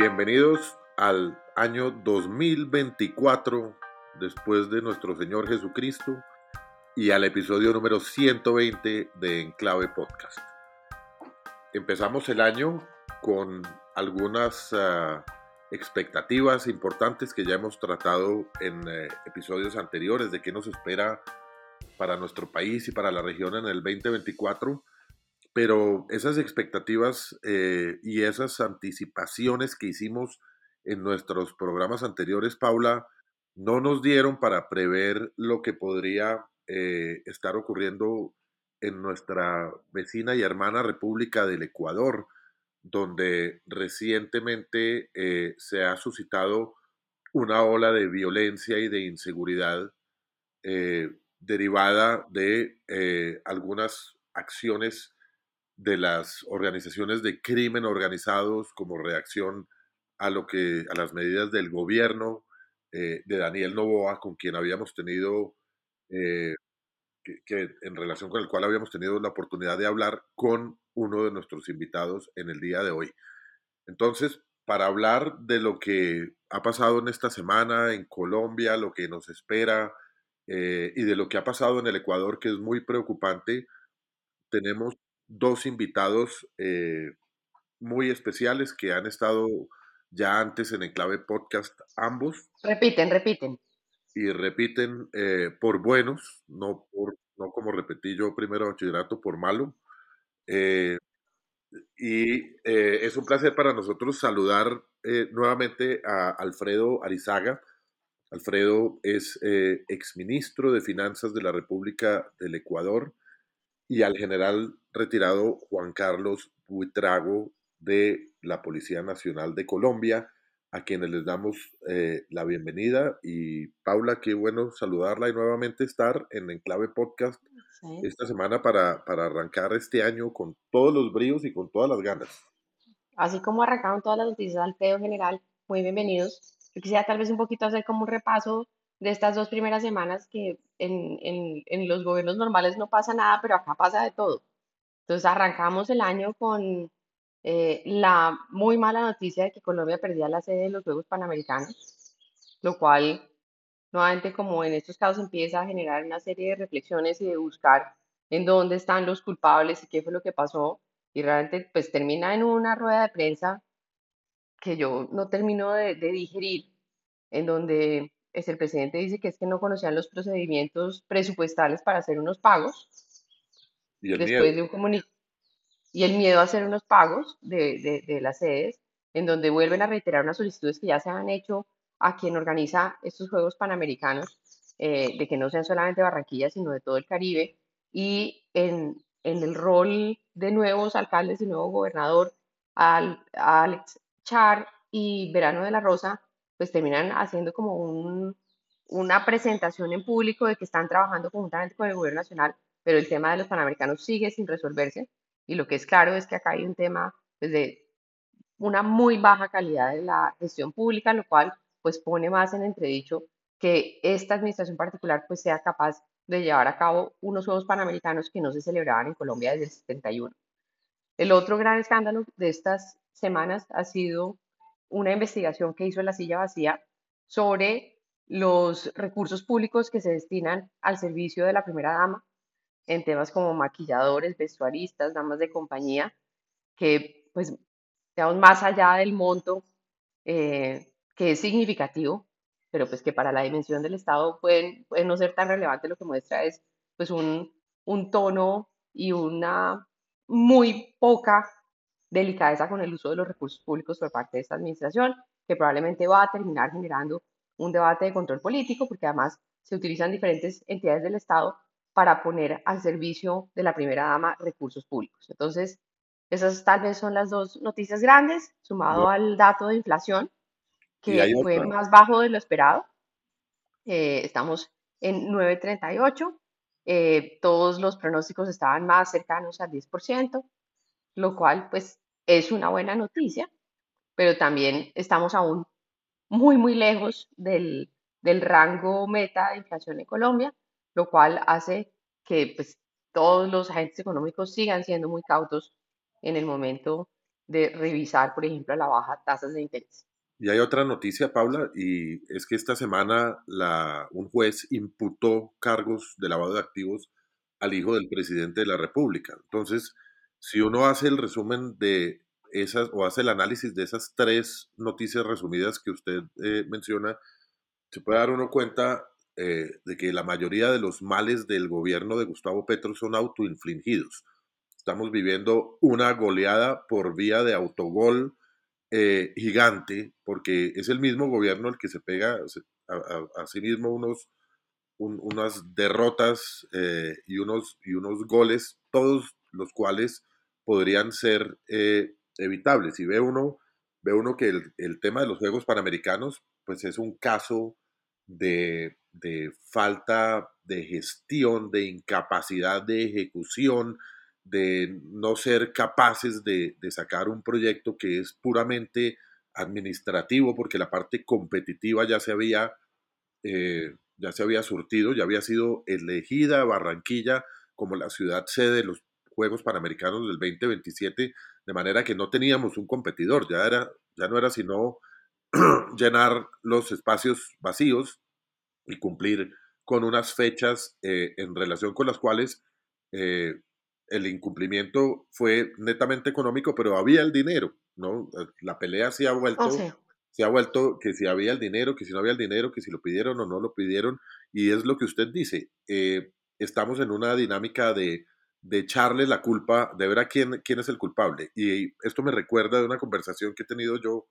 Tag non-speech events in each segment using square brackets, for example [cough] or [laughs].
Bienvenidos al año 2024 después de nuestro Señor Jesucristo y al episodio número 120 de Enclave Podcast. Empezamos el año con algunas uh, expectativas importantes que ya hemos tratado en uh, episodios anteriores de qué nos espera para nuestro país y para la región en el 2024 pero esas expectativas eh, y esas anticipaciones que hicimos en nuestros programas anteriores, Paula, no nos dieron para prever lo que podría eh, estar ocurriendo en nuestra vecina y hermana República del Ecuador, donde recientemente eh, se ha suscitado una ola de violencia y de inseguridad derivada de algunas acciones de las organizaciones de crimen organizados como reacción a lo que a las medidas del gobierno eh, de Daniel Novoa, con quien habíamos tenido eh, que, en relación con el cual habíamos tenido la oportunidad de hablar con uno de nuestros invitados en el día de hoy. Entonces, para hablar de lo que ha pasado en esta semana en Colombia, lo que nos espera eh, y de lo que ha pasado en el Ecuador, que es muy preocupante, tenemos dos invitados eh, muy especiales que han estado ya antes en Enclave Podcast, ambos. Repiten, repiten. Y repiten eh, por buenos, no, por, no como repetí yo primero bachillerato, por malo. Eh, y es un placer para nosotros saludar nuevamente a Alfredo Arizaga. Alfredo es exministro de Finanzas de la República del Ecuador y al general retirado Juan Carlos Buitrago de la Policía Nacional de Colombia, a quienes les damos eh, la bienvenida. Y Paula, qué bueno saludarla y nuevamente estar en Enclave Podcast esta semana para, para arrancar este año con todos los bríos y con todas las ganas. Así como arrancaron todas las noticias al pedo general, muy bienvenidos. Yo quisiera tal vez un poquito hacer como un repaso de estas dos primeras semanas que en, en, en, los gobiernos normales no pasa nada, pero acá pasa de todo. Entonces arrancamos el año con eh, la muy mala noticia de que Colombia perdía la sede de los Juegos Panamericanos, lo cual nuevamente como en estos casos empieza a generar una serie de reflexiones y de buscar en dónde están los culpables y qué fue lo que pasó y realmente pues termina en una rueda de prensa que yo no termino de, de digerir, en donde es el presidente dice que es que no conocían los procedimientos presupuestales para hacer unos pagos. Y el después de un y el miedo a hacer unos pagos de, de, de, las sedes, en donde vuelven a reiterar unas solicitudes que ya se han hecho a quien organiza estos Juegos Panamericanos, eh, de que no sean solamente Barranquilla, sino de todo el Caribe, y en, en el rol de nuevos alcaldes y nuevo gobernador, al, Alex Char y Verano de la Rosa, pues terminan haciendo como un, una presentación en público de que están trabajando conjuntamente con el gobierno nacional, pero el tema de los panamericanos sigue sin resolverse y lo que es claro es que acá hay un tema pues, de una muy baja calidad de la gestión pública, lo cual pues pone más en entredicho que esta administración particular pues sea capaz de llevar a cabo unos Juegos Panamericanos que no se celebraban en Colombia desde el 71. El otro gran escándalo de estas semanas ha sido una investigación que hizo la silla vacía sobre los recursos públicos que se destinan al servicio de la primera dama en temas como maquilladores, vestuaristas, damas de compañía, que pues digamos más allá del monto eh, que es significativo, pero pues que para la dimensión del Estado pueden, pueden no ser tan relevante, lo que muestra es pues un, un tono y una muy poca delicadeza con el uso de los recursos públicos por parte de esta administración, que probablemente va a terminar generando un debate de control político, porque además se utilizan diferentes entidades del Estado para poner al servicio de la primera dama recursos públicos. Entonces, esas tal vez son las dos noticias grandes, sumado al dato de inflación, que fue más bajo de lo esperado. Eh, estamos en 9.38, eh, todos los pronósticos estaban más cercanos al 10% lo cual pues es una buena noticia, pero también estamos aún muy, muy lejos del, del rango meta de inflación en Colombia, lo cual hace que pues, todos los agentes económicos sigan siendo muy cautos en el momento de revisar, por ejemplo, la baja tasas de interés. Y hay otra noticia, Paula, y es que esta semana un juez imputó cargos de lavado de activos al hijo del presidente de la República. Entonces, si uno hace el resumen de esas o hace el análisis de esas tres noticias resumidas que usted eh, menciona, se puede dar uno cuenta eh, de que la mayoría de los males del gobierno de Gustavo Petro son autoinfligidos. Estamos viviendo una goleada por vía de autogol eh, gigante, porque es el mismo gobierno el que se pega a, sí mismo unos, unas derrotas eh, y, unos, y unos goles, todos los cuales podrían ser eh, evitables. Y ve uno, ve uno que el, el, tema de los Juegos Panamericanos, pues es un caso de, de falta de gestión, de incapacidad de ejecución, de no ser capaces de, sacar un proyecto que es puramente administrativo, porque la parte competitiva ya se había, eh, ya se había surtido, ya había sido elegida Barranquilla como la ciudad sede de los Juegos Panamericanos del 2027, de manera que no teníamos un competidor, ya, era, ya no era sino [clears throat] llenar los espacios vacíos y cumplir con unas fechas eh, en relación con las cuales eh, el incumplimiento fue netamente económico, pero había el dinero, ¿no? Eh, la pelea se ha vuelto, oh, se ha vuelto que si había el dinero, que si no había el dinero, que si lo pidieron o no lo pidieron, y es lo que usted dice, eh, estamos en una dinámica de, de, echarle la culpa, de ver a quién, quién es el culpable. Y esto me recuerda de una conversación que he tenido yo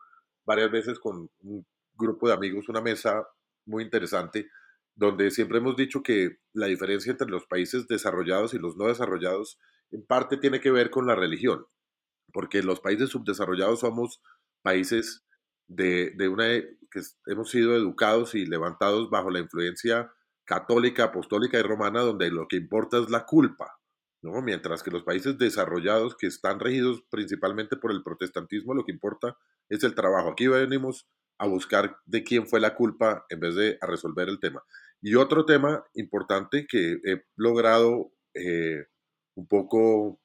varias veces con un grupo de amigos, una mesa muy interesante, donde siempre hemos dicho que la diferencia entre los países desarrollados y los no desarrollados en parte tiene que ver con la religión, porque los países subdesarrollados somos países de, una que hemos sido educados y levantados bajo la influencia católica, apostólica y romana, donde lo que importa es la culpa, ¿no? Mientras que los países desarrollados que están regidos principalmente por el protestantismo, lo que importa es el trabajo. Aquí venimos a buscar de quién fue la culpa en vez de a resolver el tema. Y otro tema importante que he logrado eh, un poco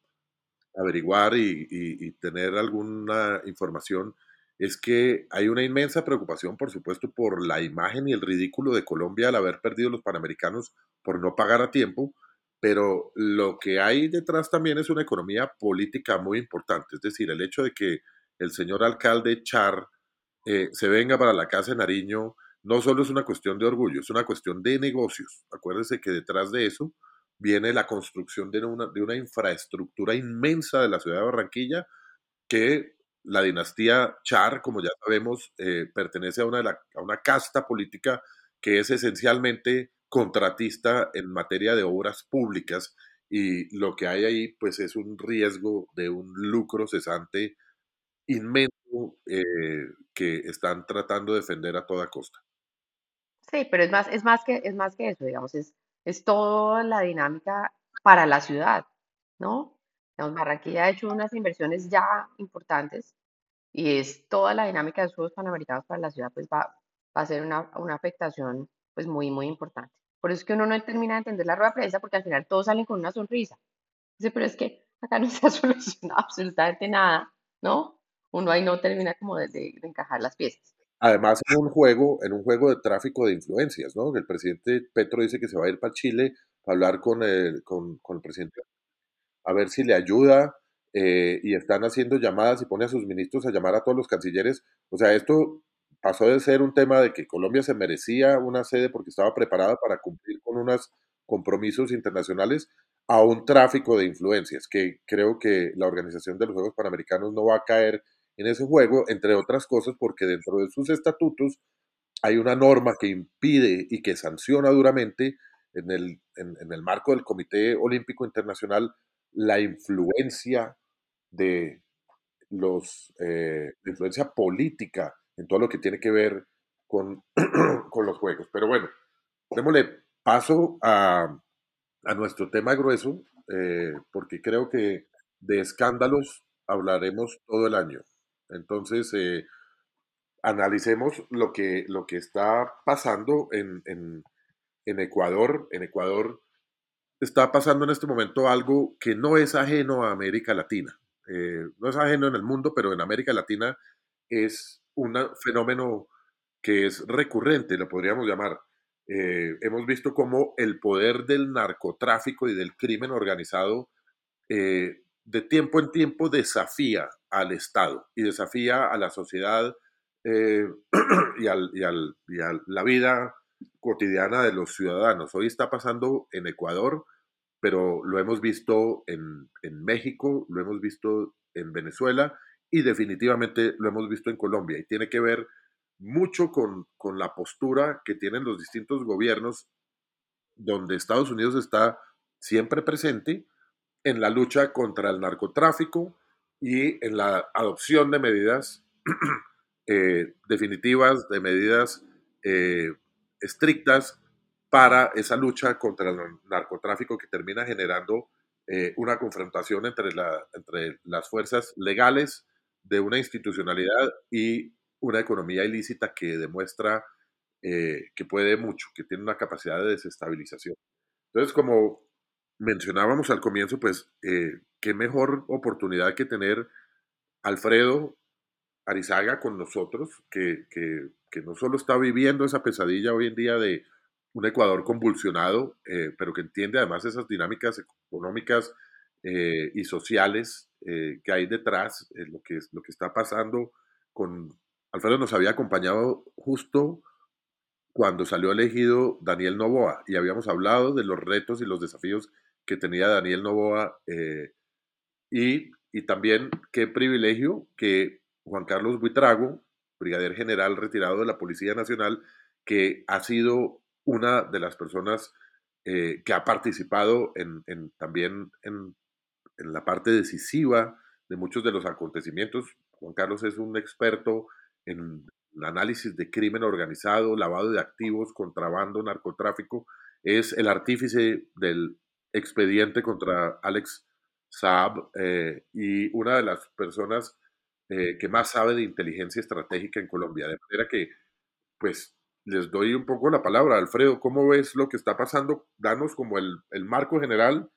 averiguar y, tener alguna información es que hay una inmensa preocupación, por supuesto, por la imagen y el ridículo de Colombia al haber perdido los Panamericanos por no pagar a tiempo, pero lo que hay detrás también es una economía política muy importante, es decir, el hecho de que el señor alcalde Char eh, se venga para la casa de Nariño no solo es una cuestión de orgullo, es una cuestión de negocios. Acuérdense que detrás de eso viene la construcción de una, de una infraestructura inmensa de la ciudad de Barranquilla que la dinastía Char, como ya sabemos, eh, pertenece a una, a una casta política que es esencialmente contratista en materia de obras públicas y lo que hay ahí pues es un riesgo de un lucro cesante inmenso eh, que están tratando de defender a toda costa. Sí, pero es más, es más que, es más que eso, digamos, es, es toda la dinámica para la ciudad, ¿no? Digamos, ha hecho unas inversiones ya importantes y es toda la dinámica de los Panamericanos para la ciudad, pues va, va a ser una, una afectación pues muy, muy importante. Por eso es que uno no termina de entender la rueda de prensa porque al final todos salen con una sonrisa. Dice, pero es que acá no se ha [laughs] solucionado absolutamente nada, ¿no? Uno ahí no termina como de encajar las piezas. Además, en un juego, en un juego de tráfico de influencias, ¿no? El presidente Petro dice que se va a ir para Chile a hablar con el, con, el presidente a ver si le ayuda eh, y están haciendo llamadas y pone a sus ministros a llamar a todos los cancilleres. O sea, esto pasó de ser un tema de que Colombia se merecía una sede porque estaba preparada para cumplir con unos compromisos internacionales a un tráfico de influencias, que creo que la organización de los Juegos Panamericanos no va a caer en ese juego, entre otras cosas porque dentro de sus estatutos hay una norma que impide y que sanciona duramente en el, en, el marco del Comité Olímpico Internacional la influencia de los, eh, la influencia política en todo lo que tiene que ver con, [clears throat] con los juegos. Pero bueno, démosle paso a, a nuestro tema grueso, eh, porque creo que de escándalos hablaremos todo el año. Entonces, eh, analicemos lo que, lo que está pasando en, en, Ecuador. En Ecuador está pasando en este momento algo que no es ajeno a América Latina. eh, no es ajeno en el mundo, pero en América Latina es un fenómeno que es recurrente, lo podríamos llamar. Eh, hemos visto cómo el poder del narcotráfico y del crimen organizado eh, de tiempo en tiempo desafía al Estado y desafía a la sociedad [clears throat] y, al, y, al, y, a la vida cotidiana de los ciudadanos. Hoy está pasando en Ecuador, pero lo hemos visto en, en, México, lo hemos visto en Venezuela y definitivamente lo hemos visto en Colombia. Y tiene que ver mucho con, con la postura que tienen los distintos gobiernos, donde Estados Unidos está siempre presente en la lucha contra el narcotráfico y en la adopción de medidas [clears throat] eh, definitivas, de medidas eh, estrictas para esa lucha contra el narcotráfico que termina generando eh, una confrontación entre, la, entre las fuerzas legales de una institucionalidad y una economía ilícita que demuestra eh, que puede mucho, que tiene una capacidad de desestabilización. Entonces, como mencionábamos al comienzo, pues eh, qué mejor oportunidad que tener Alfredo Arizaga con nosotros, que, que, que, no solo está viviendo esa pesadilla hoy en día de un Ecuador convulsionado, eh, pero que entiende además esas dinámicas económicas eh, y sociales eh, que hay detrás, lo, que, lo que está pasando con... Alfredo nos había acompañado justo cuando salió elegido Daniel Novoa y habíamos hablado de los retos y los desafíos que tenía Daniel Novoa y, y también qué privilegio que Juan Carlos Buitrago, brigadier general retirado de la Policía Nacional, que ha sido una de las personas eh, que ha participado en, también en, la parte decisiva de muchos de los acontecimientos. Juan Carlos es un experto en análisis de crimen organizado, lavado de activos, contrabando, narcotráfico. Es el artífice del expediente contra Alex Saab eh, y una de las personas eh, que más sabe de inteligencia estratégica en Colombia. De manera que, pues, les doy un poco la palabra. Alfredo, ¿cómo ves lo que está pasando? Danos como el, el marco general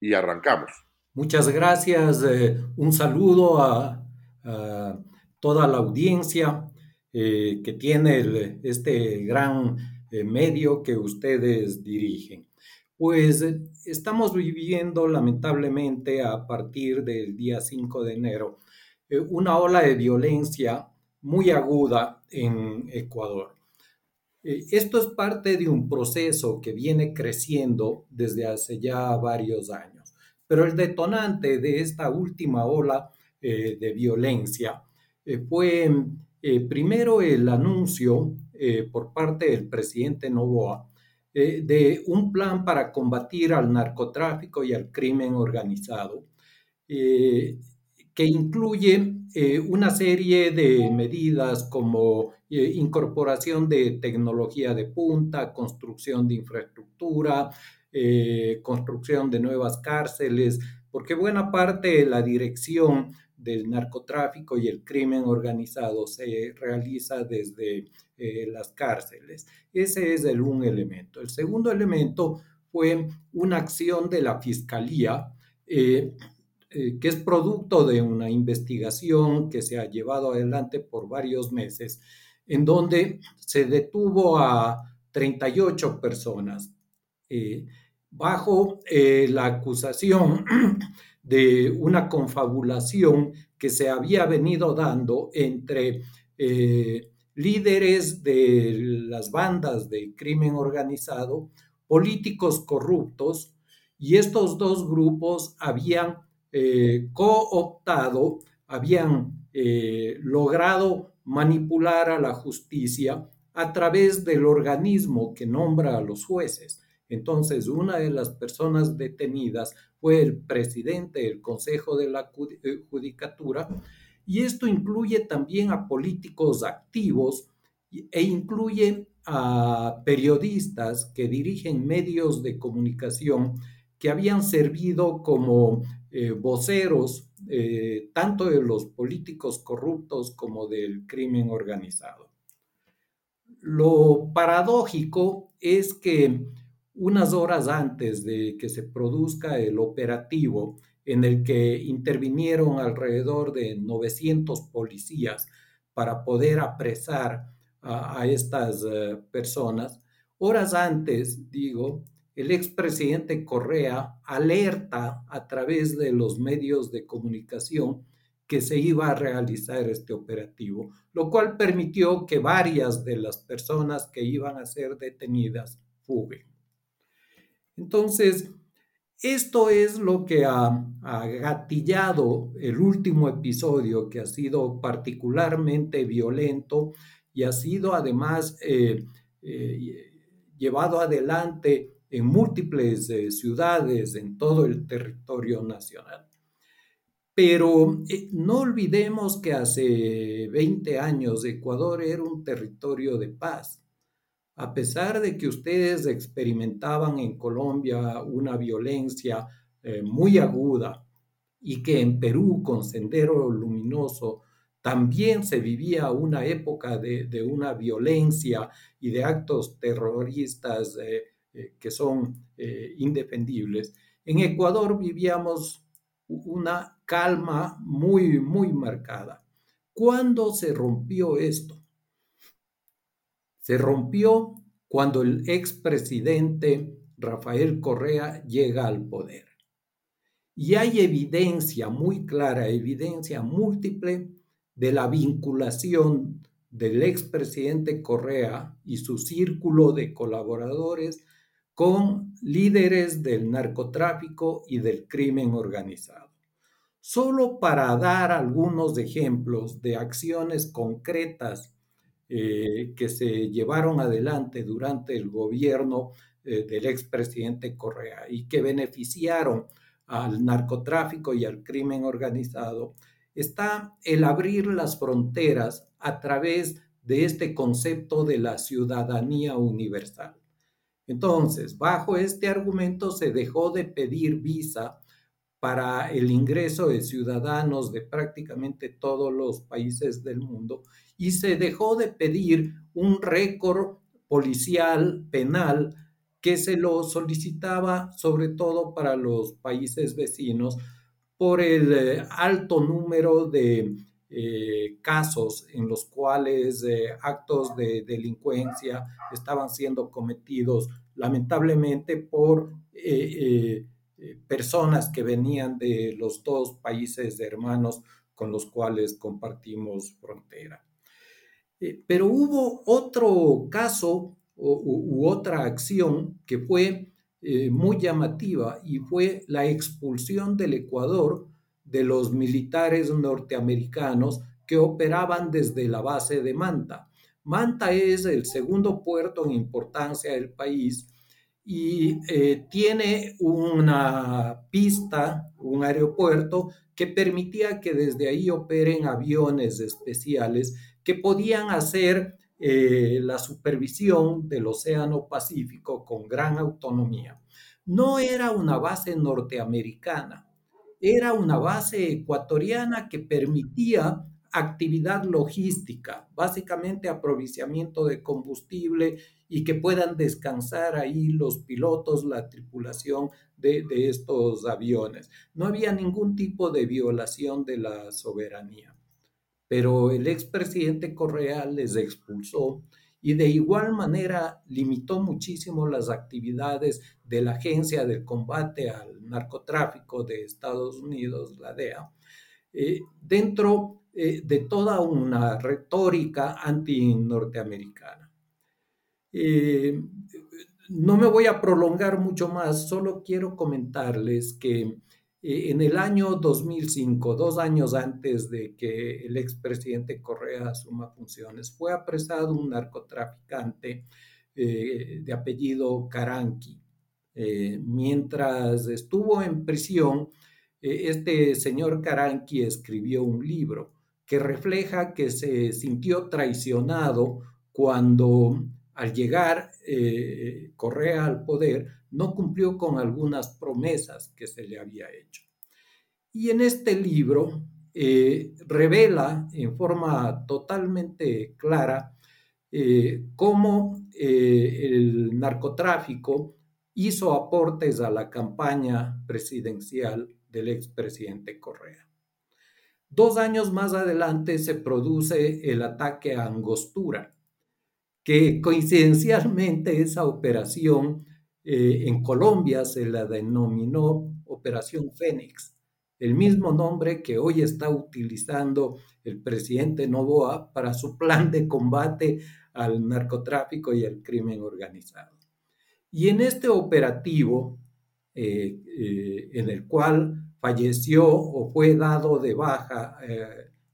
y arrancamos. Muchas gracias. Eh, un saludo a, toda la audiencia eh, que tiene este gran eh, medio que ustedes dirigen. Pues estamos viviendo lamentablemente a partir del día 5 de enero una ola de violencia muy aguda en Ecuador. Esto es parte de un proceso que viene creciendo desde hace ya varios años, pero el detonante de esta última ola eh, de violencia eh, fue primero el anuncio por parte del presidente Novoa de un plan para combatir al narcotráfico y al crimen organizado, que incluye una serie de medidas como eh, incorporación de tecnología de punta, construcción de infraestructura, eh, construcción de nuevas cárceles, porque buena parte de la dirección del narcotráfico y el crimen organizado se realiza desde eh, las cárceles. Ese es el un elemento. El segundo elemento fue una acción de la Fiscalía que es producto de una investigación que se ha llevado adelante por varios meses en donde se detuvo a 38 personas eh, bajo eh, la acusación [clears throat] de una confabulación que se había venido dando entre eh, líderes de las bandas de crimen organizado, políticos corruptos, y estos dos grupos habían cooptado, habían logrado manipular a la justicia a través del organismo que nombra a los jueces. Entonces, una de las personas detenidas fue el presidente del Consejo de la eh, Judicatura y esto incluye también a políticos activos e incluye a periodistas que dirigen medios de comunicación que habían servido como eh, voceros eh, tanto de los políticos corruptos como del crimen organizado. Lo paradójico es que unas horas antes de que se produzca el operativo en el que intervinieron alrededor de 900 policías para poder apresar a, estas eh, personas. Horas antes, digo, el expresidente Correa alerta a través de los medios de comunicación que se iba a realizar este operativo, lo cual permitió que varias de las personas que iban a ser detenidas fuguen. Entonces, esto es lo que ha, gatillado el último episodio, que ha sido particularmente violento y ha sido además eh, eh, llevado adelante en múltiples eh, ciudades en todo el territorio nacional. Pero no olvidemos que hace 20 años Ecuador era un territorio de paz a pesar de que ustedes experimentaban en Colombia una violencia eh, muy aguda y que en Perú con Sendero Luminoso también se vivía una época de, una violencia y de actos terroristas eh, eh, que son indefendibles. En Ecuador vivíamos una calma muy, muy marcada. ¿Cuándo se rompió esto? Se rompió cuando el expresidente Rafael Correa llega al poder. Y hay evidencia muy clara, evidencia múltiple de la vinculación del expresidente Correa y su círculo de colaboradores con líderes del narcotráfico y del crimen organizado. Solo para dar algunos ejemplos de acciones concretas eh, que se llevaron adelante durante el gobierno eh, del expresidente Correa y que beneficiaron al narcotráfico y al crimen organizado, está el abrir las fronteras a través de este concepto de la ciudadanía universal. Entonces, bajo este argumento se dejó de pedir visa para el ingreso de ciudadanos de prácticamente todos los países del mundo y se dejó de pedir un récord policial penal que se lo solicitaba sobre todo para los países vecinos por el eh, alto número de eh, casos en los cuales eh, actos de delincuencia estaban siendo cometidos lamentablemente por personas que venían de los dos países hermanos con los cuales compartimos frontera. Eh, pero hubo otro caso u, otra acción que fue eh, muy llamativa y fue la expulsión del Ecuador de los militares norteamericanos que operaban desde la base de Manta. Manta es el segundo puerto en importancia del país y eh, tiene una pista, un aeropuerto que permitía que desde ahí operen aviones especiales que podían hacer eh, la supervisión del Océano Pacífico con gran autonomía. No era una base norteamericana, era una base ecuatoriana que permitía actividad logística, básicamente aprovisionamiento de combustible y que puedan descansar ahí los pilotos, la tripulación de, de estos aviones. No había ningún tipo de violación de la soberanía pero el expresidente Correa les expulsó y de igual manera limitó muchísimo las actividades de la Agencia del Combate al Narcotráfico de Estados Unidos, la DEA, eh, dentro eh, de toda una retórica anti-norteamericana. Eh, no me voy a prolongar mucho más, solo quiero comentarles que eh, en el año 2005, dos años antes de que el expresidente Correa asuma funciones, fue apresado un narcotraficante eh, de apellido Caranqui. Mientras estuvo en prisión, este señor Caranqui escribió un libro que refleja que se sintió traicionado cuando al llegar Correa al poder, no cumplió con algunas promesas que se le había hecho. Y en este libro eh, revela en forma totalmente clara eh, cómo eh, el narcotráfico hizo aportes a la campaña presidencial del expresidente Correa. Dos años más adelante se produce el ataque a Angostura, que coincidencialmente esa operación eh, en Colombia se la denominó Operación Fénix, el mismo nombre que hoy está utilizando el presidente Novoa para su plan de combate al narcotráfico y al crimen organizado. Y en este operativo, eh, eh, en el cual falleció o fue dado de baja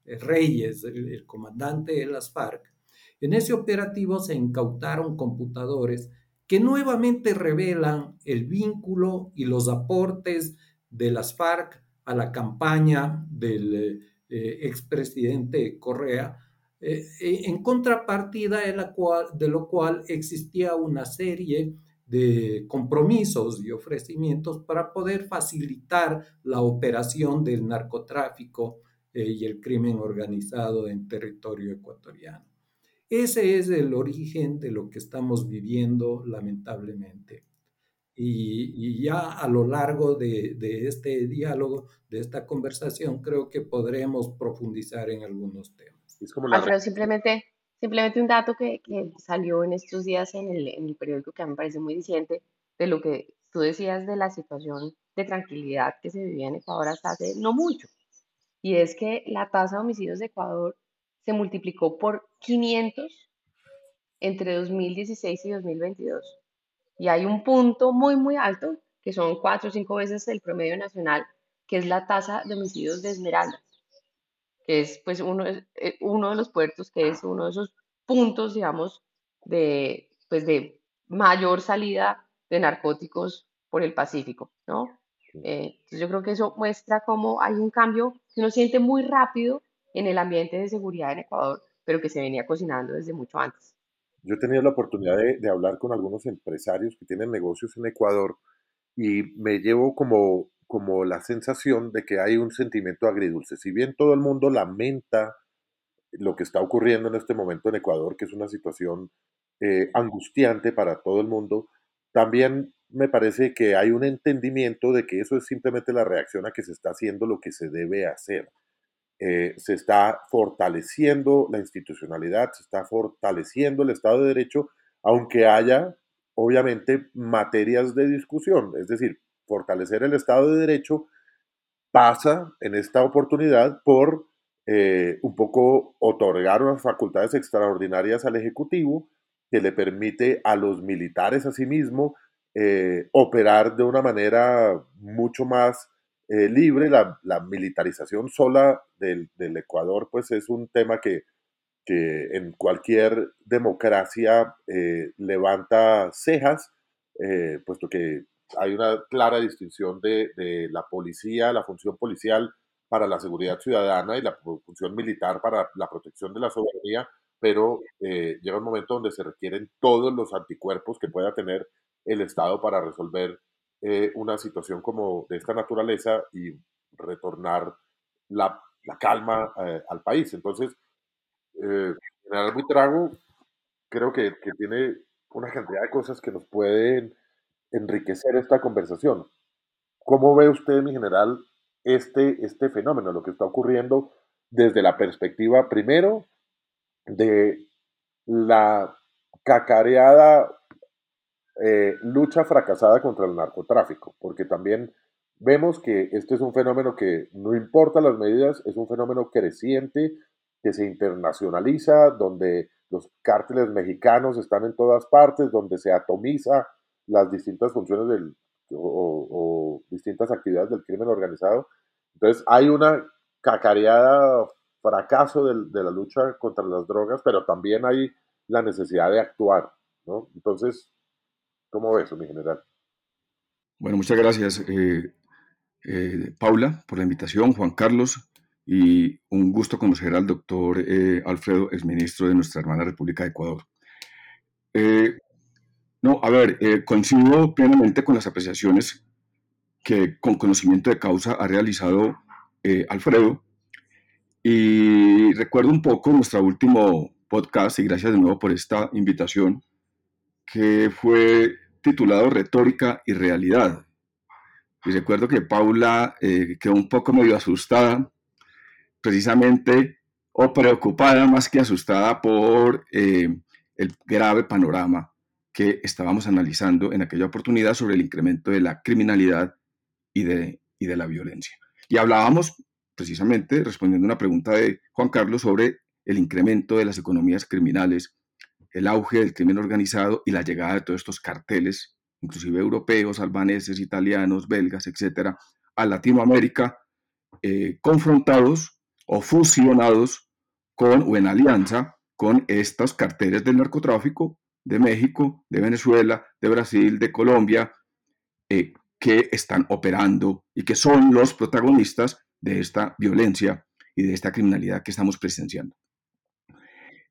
Reyes, el comandante de las FARC, en ese operativo se incautaron computadores que nuevamente revelan el vínculo y los aportes de las FARC a la campaña del eh, expresidente Correa, eh, eh, en contrapartida de, la cual, de lo cual existía una serie de compromisos y ofrecimientos para poder facilitar la operación del narcotráfico y el crimen organizado en territorio ecuatoriano. Ese es el origen de lo que estamos viviendo lamentablemente. Y, ya a lo largo de, este diálogo, de esta conversación, creo que podremos profundizar en algunos temas. Es como simplemente, simplemente un dato que, salió en estos días en el, en el periódico que a mí me parece muy diciente de lo que tú decías de la situación de tranquilidad que se vivía en Ecuador hasta hace no mucho. Y es que la tasa de homicidios de Ecuador se multiplicó por 500 entre 2016 y 2022. Y hay un punto muy, muy alto, que son cuatro o cinco veces el promedio nacional, que es la tasa de homicidios de Esmeralda, que es pues uno, eh, uno de los puertos, que es uno de esos puntos, digamos, de, pues, de mayor salida de narcóticos por el Pacífico, ¿no? Eh, entonces yo creo que eso muestra cómo hay un cambio que uno siente muy rápido en el ambiente de seguridad en Ecuador, pero que se venía cocinando desde mucho antes. Yo he tenido la oportunidad de, hablar con algunos empresarios que tienen negocios en Ecuador y me llevo como, como la sensación de que hay un sentimiento agridulce. Si bien todo el mundo lamenta lo que está ocurriendo en este momento en Ecuador, que es una situación eh, angustiante para todo el mundo, también me parece que hay un entendimiento de que eso es simplemente la reacción a que se está haciendo lo que se debe hacer. Eh, se está fortaleciendo la institucionalidad, se está fortaleciendo el Estado de Derecho, aunque haya, obviamente, materias de discusión. Es decir, fortalecer el Estado de Derecho pasa en esta oportunidad por eh, un poco otorgar unas facultades extraordinarias al Ejecutivo que le permite a los militares asimismo eh, operar de una manera mucho más eh, libre, la, militarización sola del, Ecuador, pues es un tema que, en cualquier democracia eh, levanta cejas, eh, puesto que hay una clara distinción de, la policía, la función policial para la seguridad ciudadana y la función militar para la protección de la soberanía, pero llega un momento donde se requieren todos los anticuerpos que pueda tener el Estado para resolver eh, una situación como de esta naturaleza y retornar la, calma eh, al país. Entonces, eh, General Buitrago creo que, que, tiene una cantidad de cosas que nos pueden enriquecer esta conversación. ¿Cómo ve usted, mi general, este, este fenómeno, lo que está ocurriendo desde la perspectiva, primero, de la cacareada eh, lucha fracasada contra el narcotráfico, porque también vemos que este es un fenómeno que no importa las medidas, es un fenómeno creciente, que se internacionaliza, donde los cárteles mexicanos están en todas partes, donde se atomiza las distintas funciones del, o, distintas actividades del crimen organizado. Entonces hay una cacareada fracaso de, la lucha contra las drogas, pero también hay la necesidad de actuar. ¿no? Entonces, ¿Cómo ves mi general? Bueno, muchas gracias, eh, eh, Paula, por la invitación, Juan Carlos, y un gusto conocer al doctor eh, Alfredo, exministro de nuestra hermana República de Ecuador. no, a ver, coincido plenamente con las apreciaciones que con conocimiento de causa ha realizado Alfredo, y recuerdo un poco nuestro último podcast, y gracias de nuevo por esta invitación, que fue titulado Retórica y Realidad. y recuerdo que Paula eh, quedó un poco medio asustada, precisamente, o preocupada más que asustada por eh, el grave panorama que estábamos analizando en aquella oportunidad sobre el incremento de la criminalidad y de, y de la violencia. Y hablábamos precisamente, respondiendo a una pregunta de Juan Carlos sobre el incremento de las economías criminales, el auge del crimen organizado y la llegada de todos estos carteles, inclusive europeos, albaneses, italianos, belgas, etcétera, a Latinoamérica, eh, confrontados o fusionados con o en alianza con estos carteles del narcotráfico de México, de Venezuela, de Brasil, de Colombia, eh, que están operando y que son los protagonistas de esta violencia y de esta criminalidad que estamos presenciando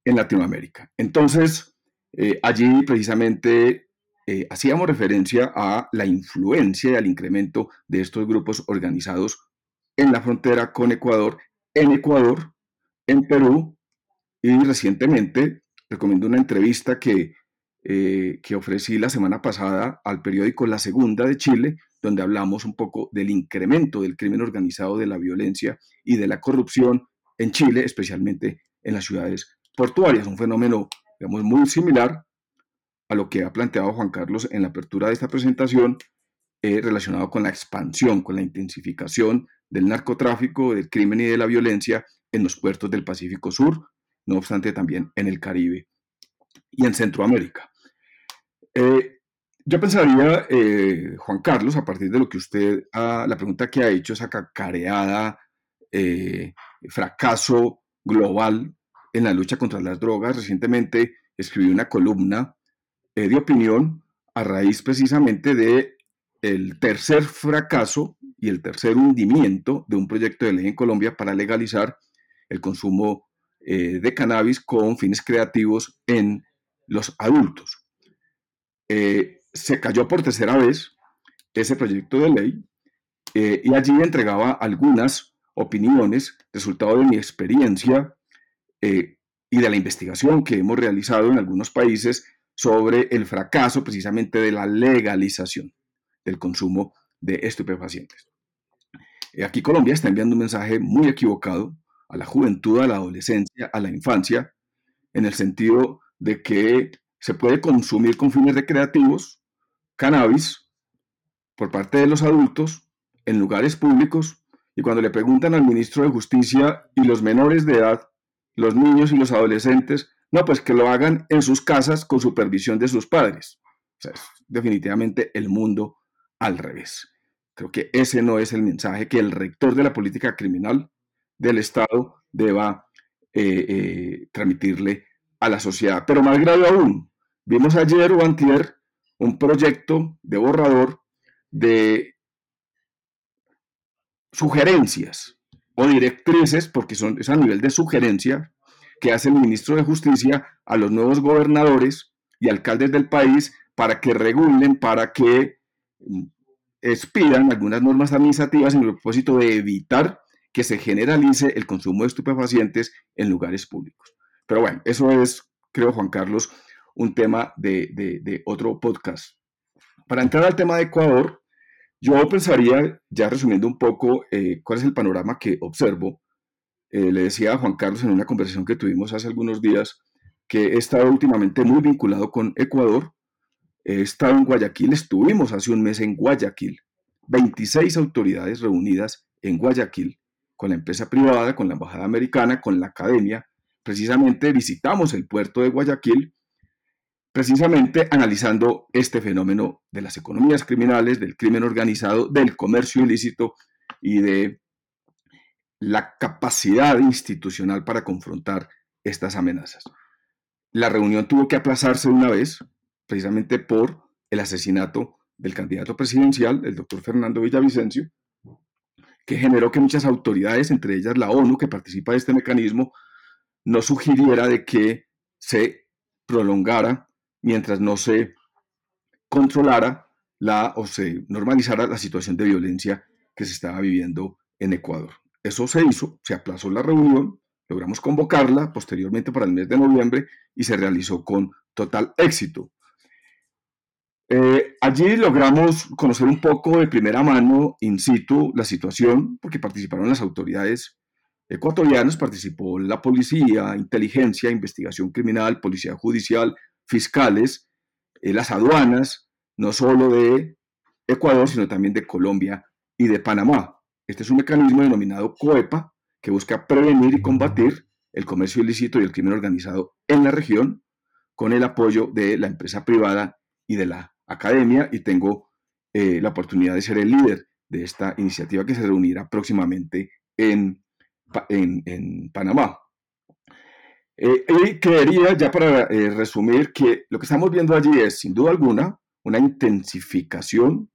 en Latinoamérica. Entonces, eh, allí precisamente eh, hacíamos referencia a la influencia y al incremento de estos grupos organizados en la frontera con Ecuador, en Ecuador, en Perú y recientemente recomiendo una entrevista que, eh, que ofrecí la semana pasada al periódico La Segunda de Chile, donde hablamos un poco del incremento del crimen organizado, de la violencia y de la corrupción en Chile, especialmente en las ciudades portuarias. Un fenómeno, digamos, muy similar a lo que ha planteado Juan Carlos en la apertura de esta presentación, eh, relacionado con la expansión, con la intensificación del narcotráfico, del crimen y de la violencia en los puertos del Pacífico Sur, no obstante también en el Caribe y en Centroamérica. Eh, yo pensaría, eh, Juan Carlos, a partir de lo que usted, la pregunta que ha hecho, esa cacareada fracaso global en la lucha contra las drogas, recientemente escribí una columna de opinión a raíz precisamente de el tercer fracaso y el tercer hundimiento de un proyecto de ley en Colombia para legalizar el consumo eh, de cannabis con fines creativos en los adultos. Eh, se cayó por tercera vez ese proyecto de ley eh, y allí entregaba algunas opiniones, resultado de mi experiencia y de la investigación que hemos realizado en algunos países sobre el fracaso precisamente de la legalización del consumo de estupefacientes. Eh, aquí Colombia está enviando un mensaje muy equivocado a la juventud, a la adolescencia, a la infancia, en el sentido de que se puede consumir con fines recreativos cannabis por parte de los adultos en lugares públicos y cuando le preguntan al ministro de Justicia y los menores de edad, los niños y los adolescentes, no, pues que lo hagan en sus casas con supervisión de sus padres. O sea, es definitivamente el mundo al revés. Creo que ese no es el mensaje que el rector de la política criminal del Estado deba eh, eh, transmitirle a la sociedad. Pero más grave aún, vimos ayer o antier un proyecto de borrador de sugerencias o directrices, porque son, es a nivel de sugerencia, que hace el ministro de Justicia a los nuevos gobernadores y alcaldes del país para que regulen, para que mm, expidan algunas normas administrativas en el propósito de evitar que se generalice el consumo de estupefacientes en lugares públicos. Pero bueno, eso es, creo, Juan Carlos, un tema de, otro podcast. Para entrar al tema de Ecuador, yo pensaría, ya resumiendo un poco eh, cuál es el panorama que observo, eh, le decía a Juan Carlos en una conversación que tuvimos hace algunos días que he estado últimamente muy vinculado con Ecuador. He estado en Guayaquil, estuvimos hace un mes en Guayaquil. 26 autoridades reunidas en Guayaquil con la empresa privada, con la embajada americana, con la academia. Precisamente visitamos el puerto de Guayaquil, precisamente analizando este fenómeno de las economías criminales, del crimen organizado, del comercio ilícito y de la capacidad institucional para confrontar estas amenazas. La reunión tuvo que aplazarse una vez, precisamente por el asesinato del candidato presidencial, el doctor Fernando Villavicencio, que generó que muchas autoridades, entre ellas la ONU, que participa de este mecanismo, no sugiriera de que se prolongara mientras no se controlara la o se normalizara la situación de violencia que se estaba viviendo en Ecuador. Eso se hizo, se aplazó la reunión, logramos convocarla posteriormente para el mes de noviembre y se realizó con total éxito. Eh, allí logramos conocer un poco de primera mano, in situ, la situación, porque participaron las autoridades ecuatorianas, participó la policía, inteligencia, investigación criminal, policía judicial, fiscales, eh, las aduanas, no solo de Ecuador, sino también de Colombia y de Panamá. Este es un mecanismo denominado COEPA, que busca prevenir y combatir el comercio ilícito y el crimen organizado en la región, con el apoyo de la empresa privada y de la academia, y tengo eh, la oportunidad de ser el líder de esta iniciativa que se reunirá próximamente en, en, Panamá. Eh, y quería, ya para eh, resumir, que lo que estamos viendo allí es, sin duda alguna, una intensificación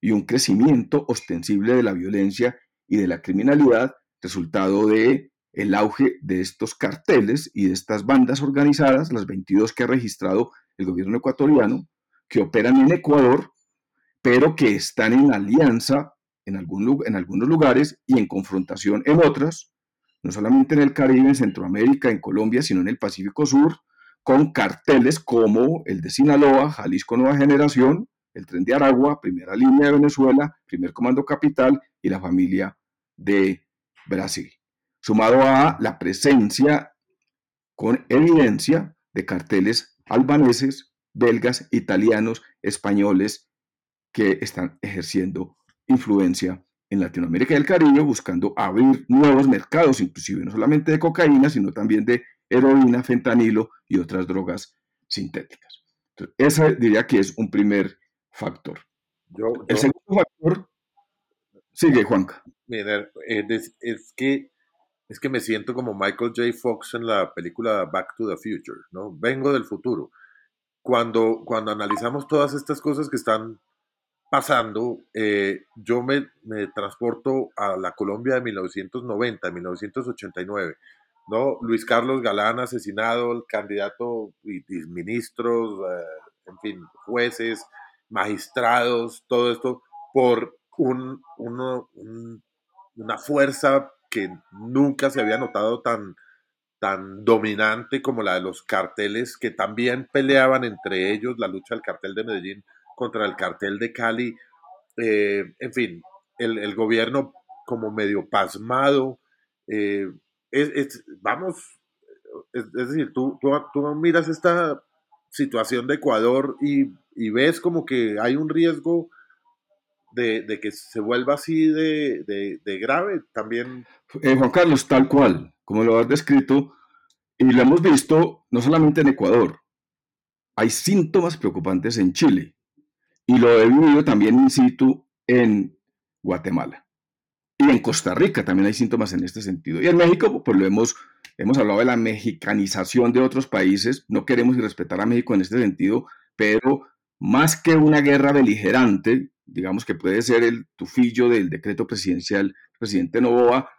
y un crecimiento ostensible de la violencia y de la criminalidad resultado de el auge de estos carteles y de estas bandas organizadas, las 22 que ha registrado el gobierno ecuatoriano, que operan en Ecuador, pero que están en alianza en, algún, en algunos lugares y en confrontación en otras, no solamente en el Caribe, en Centroamérica, en Colombia, sino en el Pacífico Sur, con carteles como el de Sinaloa, Jalisco Nueva Generación, el Tren de Aragua, Primera Línea de Venezuela, Primer Comando Capital y la familia de Brasil, sumado a la presencia con evidencia de carteles albaneses, belgas, italianos, españoles que están ejerciendo influencia en Latinoamérica y el Caribe, buscando abrir nuevos mercados, inclusive no solamente de cocaína, sino también de heroína, fentanilo y otras drogas sintéticas. Entonces, ese diría que es un primer factor. El segundo factor, sigue Juanca. Mira, es, que, es que me siento como Michael J. Fox en la película Back to the Future, ¿no? Vengo del futuro. Cuando, cuando analizamos todas estas cosas que están pasando, eh, yo me, me, transporto a la Colombia de 1990, 1989, ¿no? Luis Carlos Galán asesinado, el candidato y, ministros, eh, en fin, jueces, magistrados, todo esto por un, un, una fuerza que nunca se había notado tan, tan dominante como la de los carteles que también peleaban entre ellos la lucha del cartel de Medellín contra el cartel de Cali. Eh, en fin, el, gobierno como medio pasmado. Eh, vamos, es, decir, tú, tú, miras esta situación de Ecuador y, y ves como que hay un riesgo de, que se vuelva así de, grave también. Eh, Juan Carlos, tal cual, como lo has descrito, y lo hemos visto no solamente en Ecuador, hay síntomas preocupantes en Chile, y lo he vivido también in situ en Guatemala. Y en Costa Rica también hay síntomas en este sentido. Y en México, pues lo hemos, hemos hablado de la mexicanización de otros países, no queremos irrespetar a México en este sentido, pero más que una guerra beligerante, digamos que puede ser el tufillo del decreto presidencial presidente Novoa,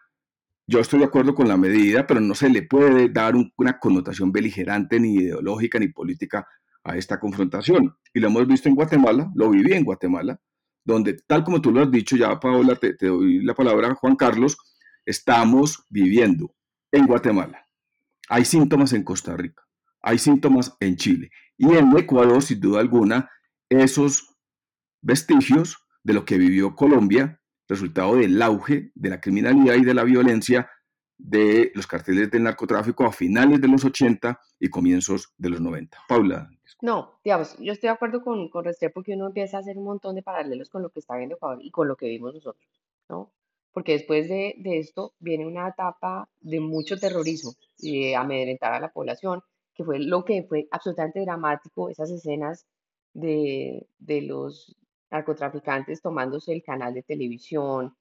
yo estoy de acuerdo con la medida, pero no se le puede dar una connotación beligerante, ni ideológica, ni política a esta confrontación. Y lo hemos visto en Guatemala, lo viví en Guatemala, donde, tal como tú lo has dicho, ya Paola, te, te doy la palabra, Juan Carlos, estamos viviendo en Guatemala. Hay síntomas en Costa Rica, hay síntomas en Chile y en Ecuador, sin duda alguna, esos vestigios de lo que vivió Colombia, resultado del auge de la criminalidad y de la violencia de los carteles del narcotráfico a finales de los 80 y comienzos de los 90. Paula. No, digamos, yo estoy de acuerdo con, con Restrepo que uno empieza a hacer un montón de paralelos con lo que está viendo Ecuador y con lo que vimos nosotros, ¿no? Porque después de, de esto viene una etapa de mucho terrorismo y de amedrentar a la población, que fue lo que fue absolutamente dramático, esas escenas de, de los narcotraficantes tomándose el canal de televisión,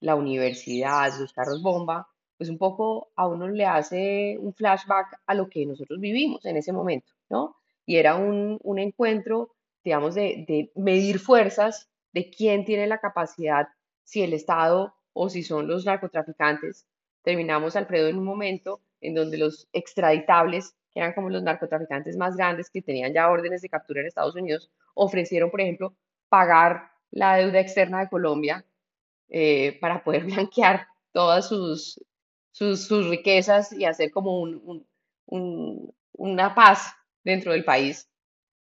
la universidad, los carros bomba, pues un poco a uno le hace un flashback a lo que nosotros vivimos en ese momento, ¿no? Y era un, un encuentro, digamos, de, de medir fuerzas de quién tiene la capacidad, si el Estado o si son los narcotraficantes. Terminamos, Alfredo, en un momento en donde los extraditables, que eran como los narcotraficantes más grandes que tenían ya órdenes de captura en Estados Unidos, ofrecieron, por ejemplo, pagar la deuda externa de Colombia eh, para poder [laughs] blanquear todas sus, sus, riquezas y hacer como un, una paz dentro del país.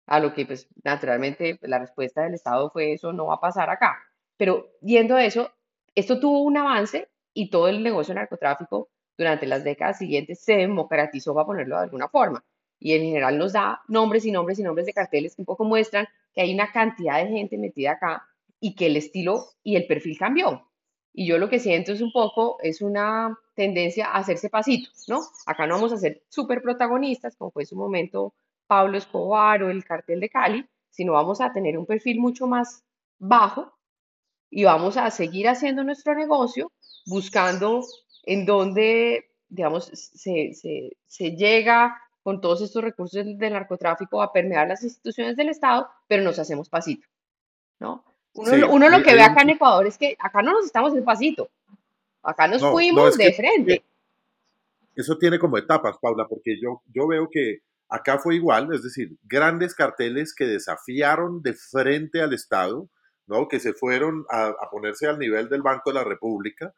A lo que, pues, naturalmente, la respuesta del Estado fue eso no va a pasar acá. Pero yendo a eso, esto tuvo un avance y todo el negocio de narcotráfico durante las décadas siguientes se democratizó, para ponerlo de alguna forma. Y en general nos da nombres y nombres y nombres de carteles que un poco muestran que hay una cantidad de gente metida acá y que el estilo y el perfil cambió. Y yo lo que siento es un poco, es una tendencia a hacerse pasitos, ¿no? Acá no vamos a ser súper protagonistas, como fue su momento Pablo Escobar o el cartel de Cali, sino vamos a tener un perfil mucho más bajo y vamos a seguir haciendo nuestro negocio buscando en dónde, digamos, se, se, se llega con todos estos recursos del, narcotráfico a permear las instituciones del Estado, pero nos hacemos pasito, ¿no? Uno, Sí, lo- uno lo hay- que ve acá en Ecuador es que acá no nos estamos en pasito, acá nos No, no, fuimos es de que- frente. eso tiene como etapas, Paula, porque yo, yo veo que acá fue igual, es decir, grandes carteles que desafiaron de frente al Estado, ¿no? que se fueron a, ponerse al nivel del Banco de la República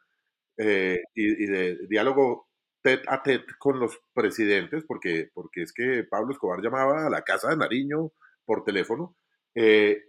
eh, y, y de diálogo tete a tete con los presidentes, porque, porque es que Pablo Escobar llamaba a la casa de Nariño por teléfono. eh,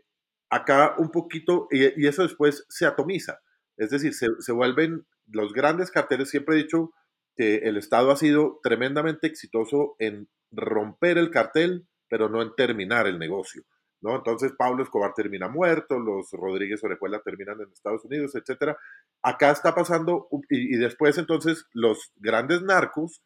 acá un poquito, y, y eso después se atomiza, es decir, se, se vuelven los grandes carteles, siempre he dicho que el Estado ha sido tremendamente exitoso en romper el cartel, pero no en terminar el negocio. ¿no? Entonces Pablo Escobar termina muerto, los Rodríguez Orejuela terminan en Estados Unidos, etcétera. Acá está pasando, y, y después entonces los grandes narcos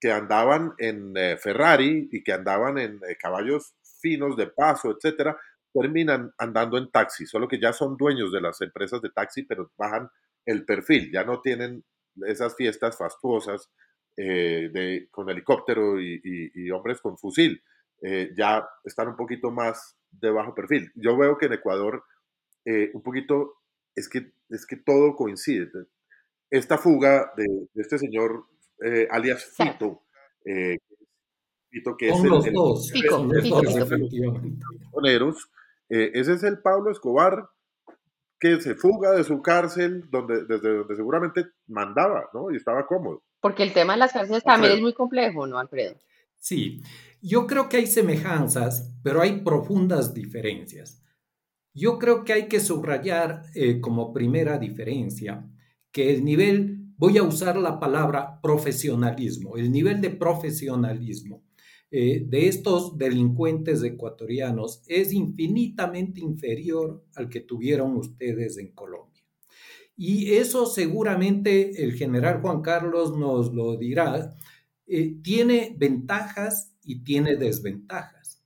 que andaban en eh, Ferrari y que andaban en eh, caballos finos de paso, etcétera, terminan andando en taxi, solo que ya son dueños de las empresas de taxi, pero bajan el perfil, ya no tienen esas fiestas fastuosas eh, de, con helicóptero y, y, y, hombres con fusil, eh, ya están un poquito más de bajo perfil. Yo veo que en Ecuador eh, un poquito es que, es que todo coincide. Esta fuga de, de este señor eh, alias Fito, eh, Fito que es los el, los dos, eh, ese es el Pablo Escobar que se fuga de su cárcel donde, desde donde seguramente mandaba, ¿no? Y estaba cómodo. Porque el tema de las cárceles también es muy complejo, ¿no, Alfredo? Sí, yo creo que hay semejanzas, pero hay profundas diferencias. Yo creo que hay que subrayar eh, como primera diferencia que el nivel, voy a usar la palabra profesionalismo, el nivel de profesionalismo eh, de estos delincuentes ecuatorianos es infinitamente inferior al que tuvieron ustedes en Colombia. Y eso seguramente el general Juan Carlos nos lo dirá, eh, tiene ventajas y tiene desventajas.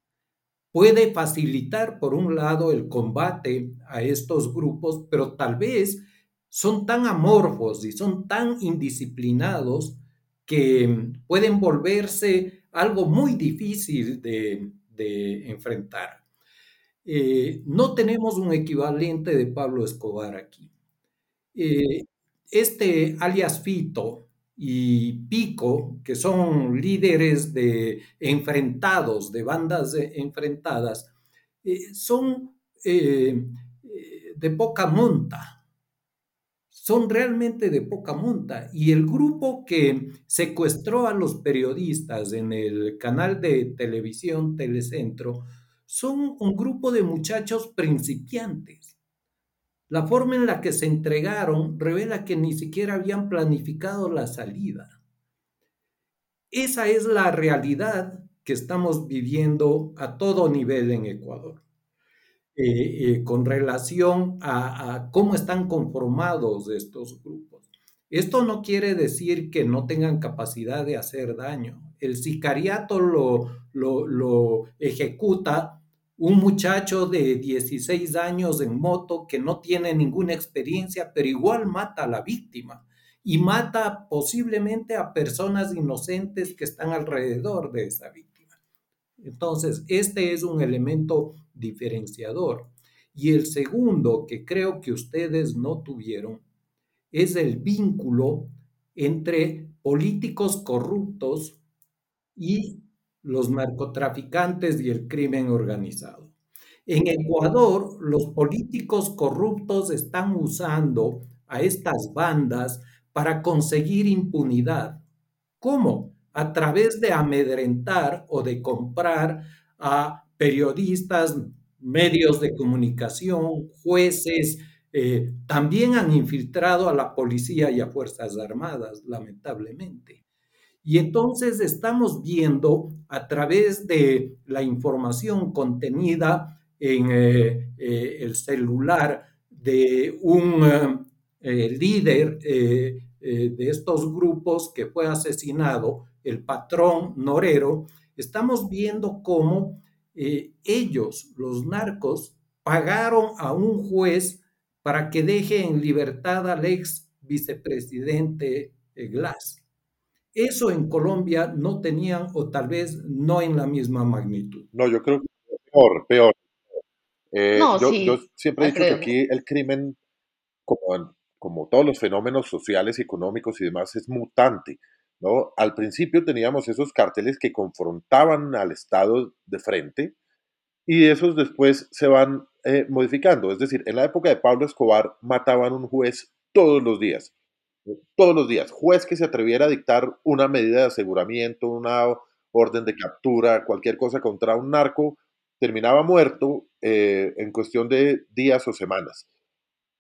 Puede facilitar, por un lado, el combate a estos grupos, pero tal vez son tan amorfos y son tan indisciplinados que pueden volverse algo muy difícil de, enfrentar. Eh, no tenemos un equivalente de Pablo Escobar aquí. Eh, este alias Fito y Pico, que son líderes de enfrentados, de bandas enfrentadas, eh, son eh, de poca monta son realmente de poca monta. Y el grupo que secuestró a los periodistas en el canal de televisión Telecentro son un grupo de muchachos principiantes. La forma en la que se entregaron revela que ni siquiera habían planificado la salida. Esa es la realidad que estamos viviendo a todo nivel en Ecuador. Eh, eh, con relación a, a, cómo están conformados estos grupos. Esto no quiere decir que no tengan capacidad de hacer daño. El sicariato lo, lo, lo ejecuta un muchacho de 16 años en moto que no tiene ninguna experiencia, pero igual mata a la víctima y mata posiblemente a personas inocentes que están alrededor de esa víctima. Entonces, este es un elemento diferenciador. Y el segundo que creo que ustedes no tuvieron es el vínculo entre políticos corruptos y los narcotraficantes y el crimen organizado. En Ecuador, los políticos corruptos están usando a estas bandas para conseguir impunidad. ¿Cómo? A través de amedrentar o de comprar a periodistas, medios de comunicación, jueces, eh, también han infiltrado a la policía y a Fuerzas Armadas, lamentablemente. Y entonces estamos viendo a través de la información contenida en eh, eh, el celular de un líder de estos grupos que fue asesinado, el patrón Norero, estamos viendo cómo ellos, los narcos, pagaron a un juez para que deje en libertad al ex vicepresidente Glass. Eso en Colombia no tenían o tal vez no en la misma magnitud. No, yo creo que peor, peor. Eh, yo, siempre he dicho que aquí el crimen, como, como todos los fenómenos sociales económicos y demás, es mutante. ¿no? Al principio teníamos esos carteles que confrontaban al Estado de frente y esos después se van eh, modificando. Es decir, en la época de Pablo Escobar mataban un juez todos los días. Todos los días. Juez que se atreviera a dictar una medida de aseguramiento, una orden de captura, cualquier cosa contra un narco, terminaba muerto eh, en cuestión de días o semanas.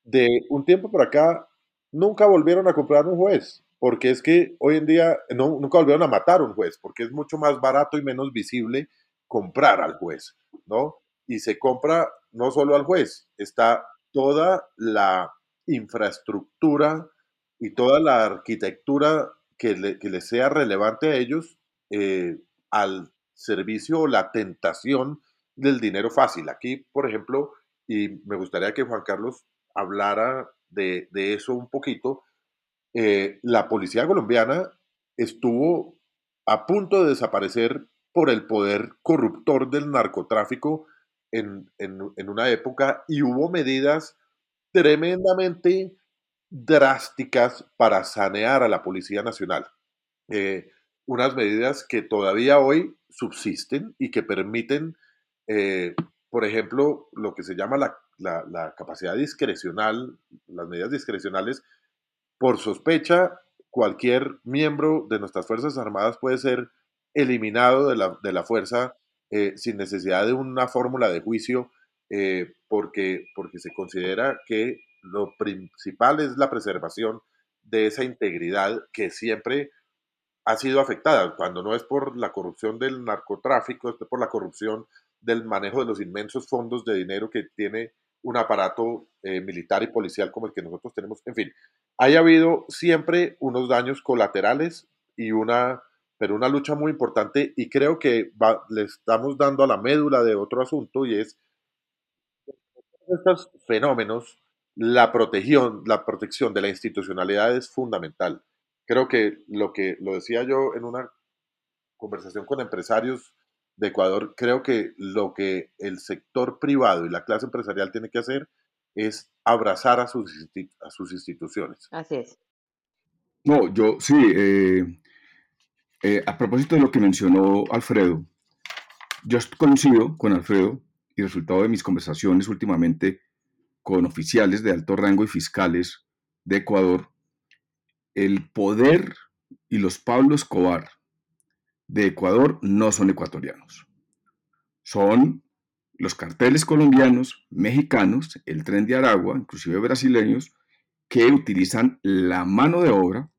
De un tiempo por acá, nunca volvieron a comprar un juez, porque es que hoy en día nunca volvieron a matar un juez, porque es mucho más barato y menos visible comprar al juez, ¿no? Y se compra no solo al juez, está toda la infraestructura y toda la arquitectura que le, sea relevante a ellos eh, al servicio o la tentación del dinero fácil. Aquí, por ejemplo, y me gustaría que Juan Carlos hablara de, eso un poquito, eh, la policía colombiana estuvo a punto de desaparecer por el poder corruptor del narcotráfico en, una época y hubo medidas tremendamente drásticas para sanear a la Policía Nacional. Eh, unas medidas que todavía hoy subsisten y que permiten, eh, por ejemplo, lo que se llama la, capacidad discrecional, las medidas discrecionales, por sospecha, cualquier miembro de nuestras Fuerzas Armadas puede ser eliminado de la, de la fuerza eh, sin necesidad de una fórmula de juicio, porque, porque se considera que lo principal es la preservación de esa integridad que siempre ha sido afectada, cuando no es por la corrupción del narcotráfico, es por la corrupción del manejo de los inmensos fondos de dinero que tiene un aparato eh, militar y policial como el que nosotros tenemos. En fin, haya habido siempre unos daños colaterales y una pero una lucha muy importante y creo que le estamos dando a la médula de otro asunto y es estos fenómenos, la protección, la protección de la institucionalidad es fundamental. Creo que lo que lo decía yo en una conversación con empresarios de Ecuador, creo que lo que el sector privado y la clase empresarial tiene que hacer es abrazar a sus, a sus instituciones. Así es. No, yo sí, eh, eh, a propósito de lo que mencionó Alfredo, yo coincido con Alfredo y resultado de mis conversaciones últimamente con oficiales de alto rango y fiscales de Ecuador, el poder y los Pablo Escobar de Ecuador no son ecuatorianos. Son los carteles colombianos, mexicanos, el tren de Aragua, inclusive brasileños, que utilizan la mano de obra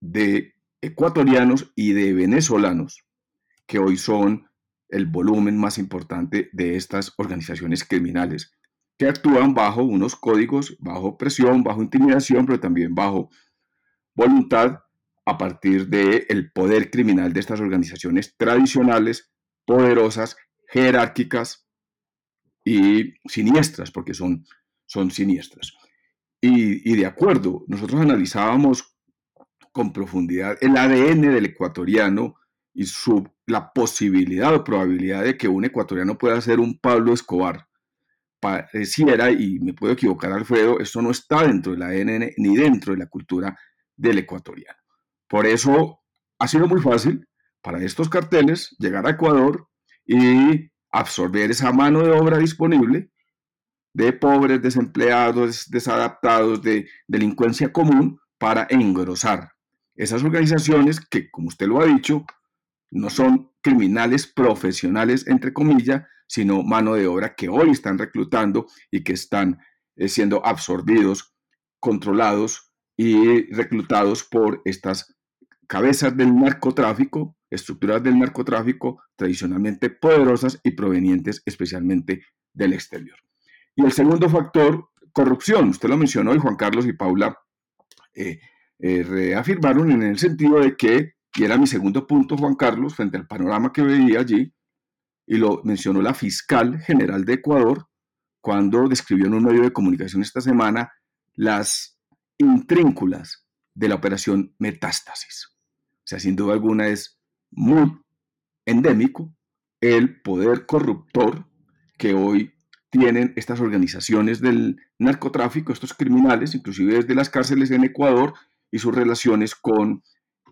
de ecuatorianos y de venezolanos, que hoy son el volumen más importante de estas organizaciones criminales, que actúan bajo unos códigos, bajo presión, bajo intimidación, pero también bajo voluntad a partir del el poder criminal de estas organizaciones tradicionales, poderosas, jerárquicas y siniestras, porque son, son siniestras. Y, y de acuerdo, nosotros analizábamos con profundidad el ADN del ecuatoriano y su, la posibilidad o probabilidad de que un ecuatoriano pueda ser un Pablo Escobar. Pareciera, y me puedo equivocar Alfredo, esto no está dentro del ADN ni dentro de la cultura del ecuatoriano. Por eso ha sido muy fácil para estos carteles llegar a Ecuador y absorber esa mano de obra disponible de pobres, desempleados, desadaptados, de delincuencia común para engrosar esas organizaciones que, como usted lo ha dicho, no son criminales profesionales, entre comillas, sino mano de obra que hoy están reclutando y que están eh, siendo absorbidos, controlados y reclutados por estas cabezas del narcotráfico, estructuras del narcotráfico tradicionalmente poderosas y provenientes especialmente del exterior. Y el segundo factor, corrupción. Usted lo mencionó y Juan Carlos y Paula eh, eh, reafirmaron en el sentido de que, y era mi segundo punto, Juan Carlos, frente al panorama que veía allí, y lo mencionó la fiscal general de Ecuador cuando describió en un medio de comunicación esta semana las intrínculas de la operación Metástasis. O sea, sin duda alguna es muy endémico el poder corruptor que hoy tienen estas organizaciones del narcotráfico, estos criminales, inclusive desde las cárceles en Ecuador y sus relaciones con,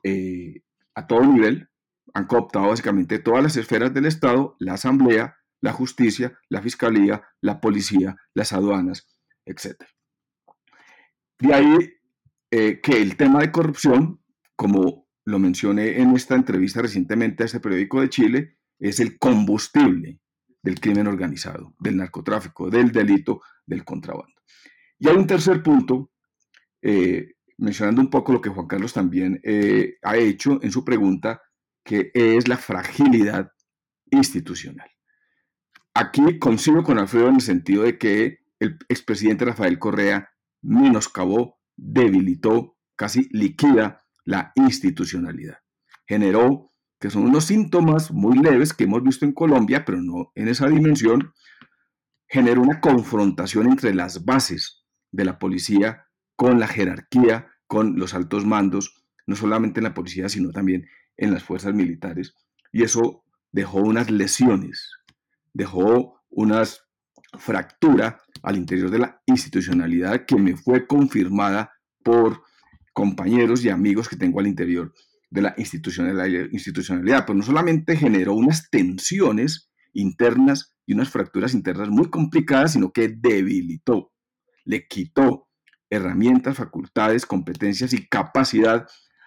eh, a todo nivel, han cooptado básicamente todas las esferas del Estado, la Asamblea, la Justicia, la Fiscalía, la Policía, las aduanas, etc. De ahí eh, que el tema de corrupción, como lo mencioné en esta entrevista recientemente a este periódico de Chile, es el combustible del crimen organizado, del narcotráfico, del delito, del contrabando. Y hay un tercer punto, eh, mencionando un poco lo que Juan Carlos también eh, ha hecho en su pregunta, que es la fragilidad institucional. Aquí coincido con Alfredo en el sentido de que el expresidente Rafael Correa menoscabó, debilitó, casi liquida la institucionalidad. Generó, que son unos síntomas muy leves que hemos visto en Colombia, pero no en esa dimensión, generó una confrontación entre las bases de la policía con la jerarquía, con los altos mandos, no solamente en la policía, sino también en las fuerzas militares. Y eso dejó unas lesiones, dejó unas fractura al interior de la institucionalidad que me fue confirmada por compañeros y amigos que tengo al interior de la institucionalidad. Pero no solamente generó unas tensiones internas y unas fracturas internas muy complicadas, sino que debilitó, le quitó herramientas, facultades, competencias y capacidad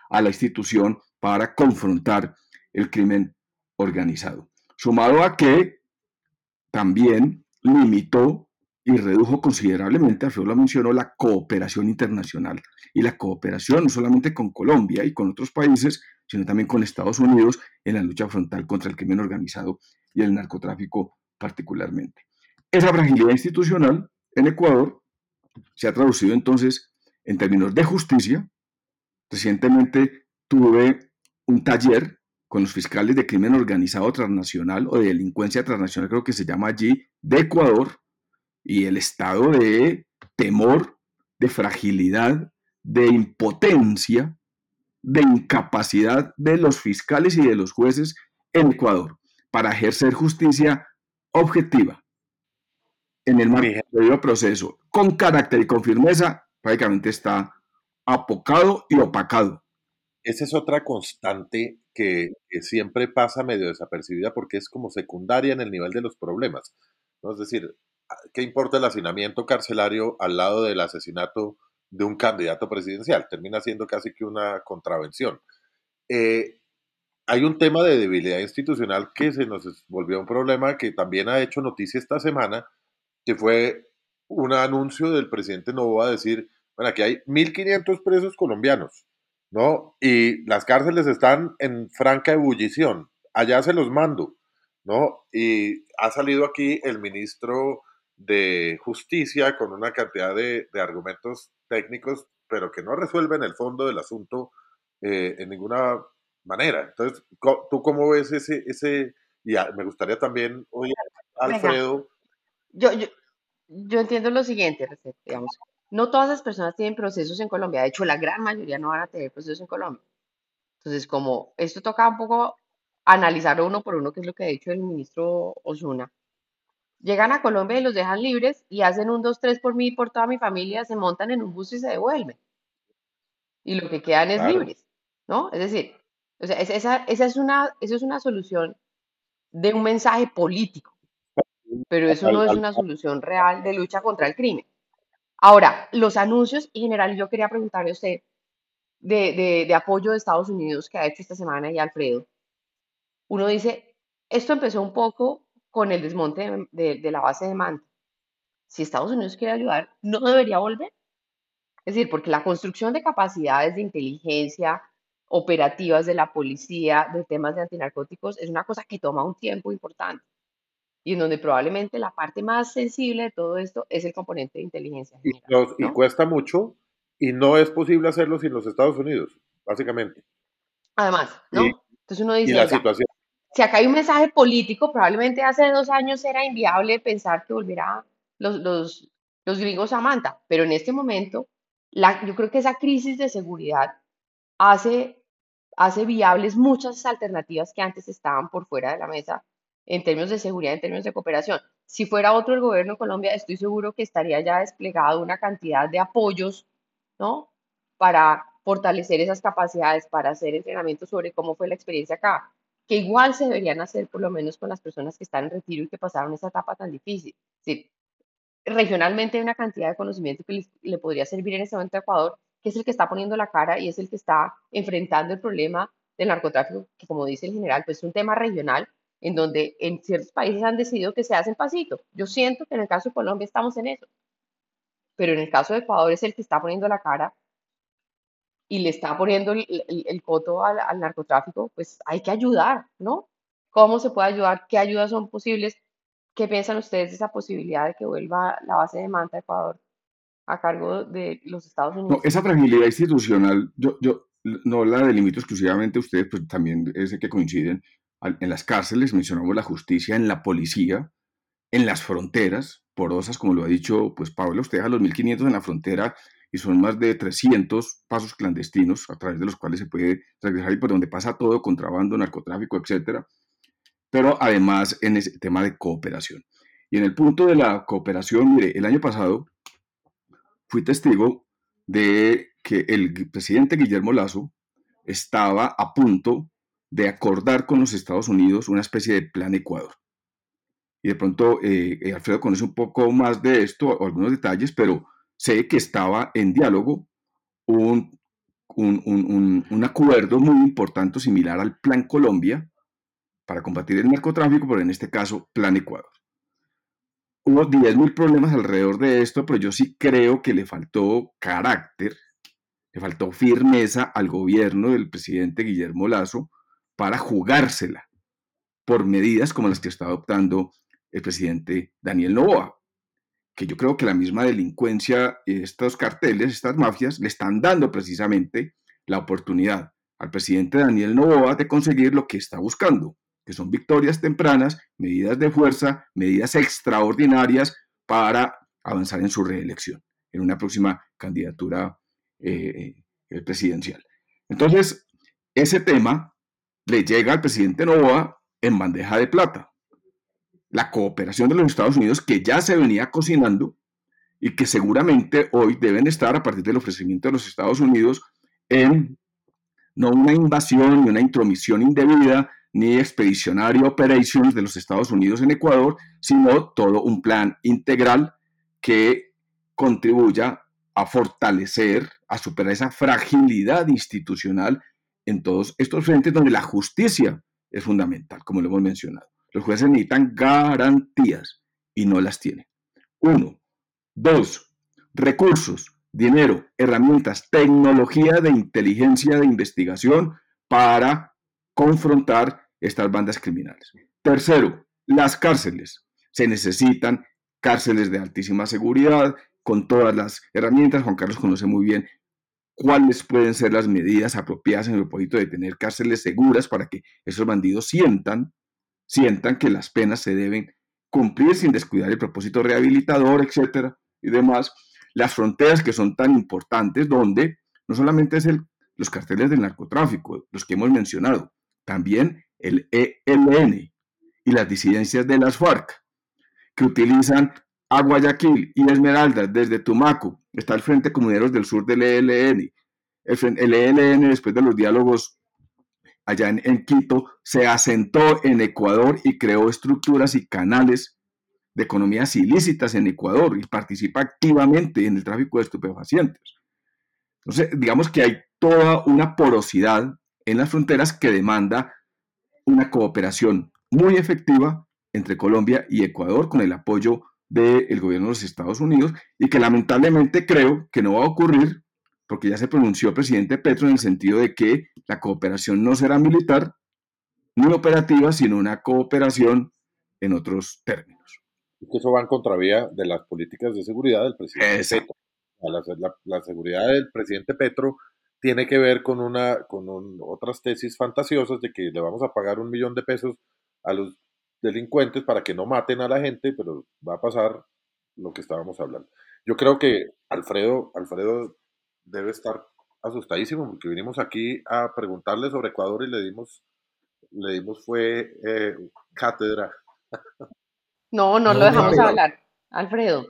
a la institución para confrontar el crimen organizado. Sumado a que también limitó y redujo considerablemente, Alfredo lo mencionó, la cooperación internacional. Y la cooperación no solamente con Colombia y con otros países, sino también con Estados Unidos en la lucha frontal contra el crimen organizado y el narcotráfico particularmente. Esa fragilidad institucional en Ecuador se ha traducido entonces en términos de justicia. Recientemente tuve un taller con los fiscales de crimen organizado transnacional o de delincuencia transnacional, creo que se llama allí, de Ecuador, y el estado de temor, de fragilidad, de impotencia, de incapacidad de los fiscales y de los jueces en Ecuador para ejercer justicia objetiva en el marco del proceso, con carácter y con firmeza, prácticamente está apocado y opacado esa es otra constante que, siempre pasa medio desapercibida porque es como secundaria en el nivel de los problemas. ¿no? Es decir, ah, ¿qué importa el hacinamiento carcelario al lado del asesinato de un candidato presidencial? Termina siendo casi que una contravención. Eh, hay un tema de debilidad institucional que se nos volvió un problema que también ha hecho noticia esta semana, que fue un anuncio del presidente Novoa a decir, bueno, aquí hay 1.500 presos colombianos ¿no? Y las cárceles están en franca ebullición. Allá se los mando, ¿no? Y ha salido aquí el ministro de Justicia con una cantidad de, argumentos técnicos, pero que no resuelven el fondo del asunto eh, en ninguna manera. Entonces, ¿tú cómo ves ese, ese, y me gustaría también oír Alfredo. Yo, yo, yo entiendo lo siguiente, digamos, no todas las personas tienen procesos en Colombia. De hecho, la gran mayoría no van a tener procesos en Colombia. Entonces, como esto toca un poco analizar uno por uno, que es lo que ha dicho el ministro Osuna. Llegan a Colombia y los dejan libres y hacen un 2, 3 por mí y por toda mi familia, se montan en un bus y se devuelven. Y lo que quedan es libres, ¿no? Es decir, esa, esa, es una, eso es una solución de un mensaje político, pero eso no es una solución real de lucha contra el crimen. Ahora, los anuncios en general, yo quería preguntarle a usted de, apoyo de Estados Unidos que ha hecho esta semana y Alfredo. uno dice, esto empezó un poco con el desmonte de, de la base de Manta. Si Estados Unidos quiere ayudar, ¿no debería volver? Es decir, porque la construcción de capacidades de inteligencia operativas de la policía, de temas de antinarcóticos, es una cosa que toma un tiempo importante y en donde probablemente la parte más sensible de todo esto es el componente de inteligencia. Y, y cuesta mucho y no es posible hacerlo sin los Estados Unidos, básicamente. Además, ¿no? Entonces uno dice, la situación. si acá hay un mensaje político, probablemente hace dos años era inviable pensar que volviera los, los, los gringos a Manta, pero en este momento la, yo creo que esa crisis de seguridad hace, hace viables muchas alternativas que antes estaban por fuera de la mesa en términos de seguridad, en términos de cooperación. Si fuera otro el gobierno de Colombia, estoy seguro que estaría ya desplegado una cantidad de apoyos, ¿no? Para fortalecer esas capacidades, para hacer entrenamiento sobre cómo fue la experiencia acá, que igual se deberían hacer por lo menos con las personas que están en retiro y que pasaron esa etapa tan difícil. Regionalmente hay una cantidad de conocimiento que le, podría servir en este momento a Ecuador, que es el que está poniendo la cara y es el que está enfrentando el problema del narcotráfico, que como dice el general, pues es un tema regional en donde en ciertos países han decidido que se hacen pasito. Yo siento que en el caso de Colombia estamos en eso, pero en el caso de Ecuador es el que está poniendo la cara y le está poniendo el, el, coto al, al, narcotráfico, pues hay que ayudar, ¿no? ¿Cómo se puede ayudar? ¿Qué ayudas son posibles? ¿Qué piensan ustedes de esa posibilidad de que vuelva la base de Manta Ecuador a cargo de los Estados Unidos? No, esa fragilidad institucional, yo, yo no la delimito exclusivamente a ustedes, pues también es que coinciden en las cárceles, mencionamos la justicia, en la policía, en las fronteras porosas, como lo ha dicho pues Pablo, usted a los 1.500 en la frontera y son más de 300 pasos clandestinos a través de los cuales se puede regresar y por donde pasa todo, contrabando, narcotráfico, etcétera pero además en ese tema de cooperación. Y en el punto de la cooperación, mire, el año pasado fui testigo de que el presidente Guillermo Lazo estaba a punto de acordar con los Estados Unidos una especie de plan Ecuador. Y de pronto eh, eh, Alfredo conoce un poco más de esto, algunos detalles, pero sé que estaba en diálogo un, un, un acuerdo muy importante similar al Plan Colombia, para combatir el narcotráfico, pero en este caso Plan Ecuador. Hubo 10.000 problemas alrededor de esto, pero yo sí creo que le faltó carácter, le faltó firmeza al gobierno del presidente Guillermo Lazo para jugársela por medidas como las que está adoptando el presidente Daniel Novoa, que yo creo que la misma delincuencia, estos carteles, estas mafias, le están dando precisamente la oportunidad al presidente Daniel Novoa de conseguir lo que está buscando, que son victorias tempranas, medidas de fuerza, medidas extraordinarias para avanzar en su reelección, en una próxima candidatura eh, eh, presidencial. Entonces, ese tema le llega al presidente Novoa en bandeja de plata. La cooperación de los Estados Unidos que ya se venía cocinando y que seguramente hoy deben estar a partir del ofrecimiento de los Estados Unidos en no una invasión ni una intromisión indebida, ni Expeditionary Operations de los Estados Unidos en Ecuador, sino todo un plan integral que contribuya a fortalecer, a superar esa fragilidad institucional en todos estos frentes donde la justicia es fundamental, como lo hemos mencionado. Los jueces necesitan garantías y no las tienen. Uno. Dos, recursos, dinero, herramientas, tecnología de inteligencia de investigación para confrontar estas bandas criminales. Tercero, las cárceles. Se necesitan cárceles de altísima seguridad, con todas las herramientas. Juan Carlos conoce muy bien cuáles pueden ser las medidas apropiadas en el propósito de tener cárceles seguras para que esos bandidos sientan, sientan que las penas se deben cumplir sin descuidar el propósito rehabilitador, etcétera, y demás. Las fronteras que son tan importantes, donde no solamente es el, los carteles del narcotráfico, los que hemos mencionado, también el ELN y las disidencias de las FARC, que utilizan a Guayaquil y Esmeralda desde Tumaco, está el Frente Comuneros del Sur del ELN. El, ELN, después de los diálogos allá en, Quito, se asentó en Ecuador y creó estructuras y canales de economías ilícitas en Ecuador y participa activamente en el tráfico de estupefacientes. Entonces, digamos que hay toda una porosidad en las fronteras que demanda una cooperación muy efectiva entre Colombia y Ecuador con el apoyo del gobierno de los Estados Unidos y que lamentablemente creo que no va a ocurrir porque ya se pronunció el presidente Petro en el sentido de que la cooperación no será militar ni operativa, sino una cooperación en otros términos. que eso va en contravía de las políticas de seguridad del presidente Petro. La, seguridad del presidente Petro tiene que ver con, una, con otras tesis fantasiosas de que le vamos a pagar un millón de pesos a los delincuentes para que no maten a la gente, pero va a pasar lo que estábamos hablando. Yo creo que Alfredo, Alfredo debe estar asustadísimo porque vinimos aquí a preguntarle sobre Ecuador y le dimos, le dimos fue eh, cátedra. No, no, lo dejamos hablar, Alfredo.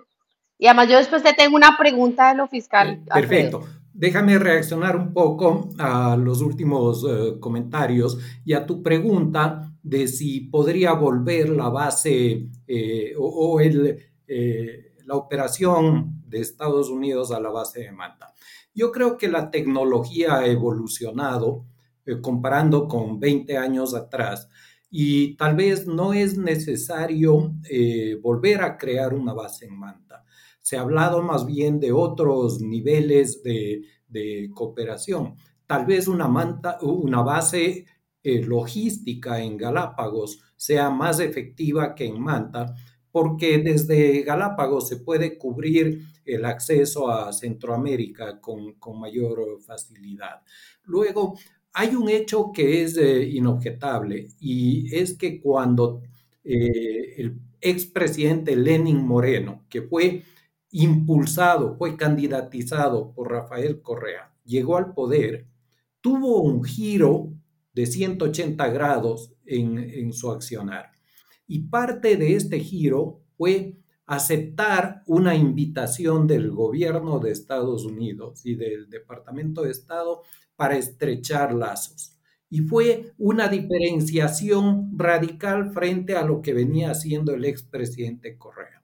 Y además yo después te tengo una pregunta de lo fiscal. Eh, perfecto. Déjame reaccionar un poco a los últimos eh, comentarios y a tu pregunta de si podría volver la base eh, o, el, eh, la operación de Estados Unidos a la base de Manta. Yo creo que la tecnología ha evolucionado comparando con 20 años atrás y tal vez no es necesario volver a crear una base en Manta se ha hablado más bien de otros niveles de, cooperación. Tal vez una, manta, una base eh, logística en Galápagos sea más efectiva que en Manta, porque desde Galápagos se puede cubrir el acceso a Centroamérica con, mayor facilidad. Luego, hay un hecho que es eh, inobjetable y es que cuando eh, el expresidente Lenin Moreno, que fue impulsado, fue candidatizado por Rafael Correa, llegó al poder, tuvo un giro de 180 grados en, su accionar. Y parte de este giro fue aceptar una invitación del gobierno de Estados Unidos y del Departamento de Estado para estrechar lazos. Y fue una diferenciación radical frente a lo que venía haciendo el expresidente Correa.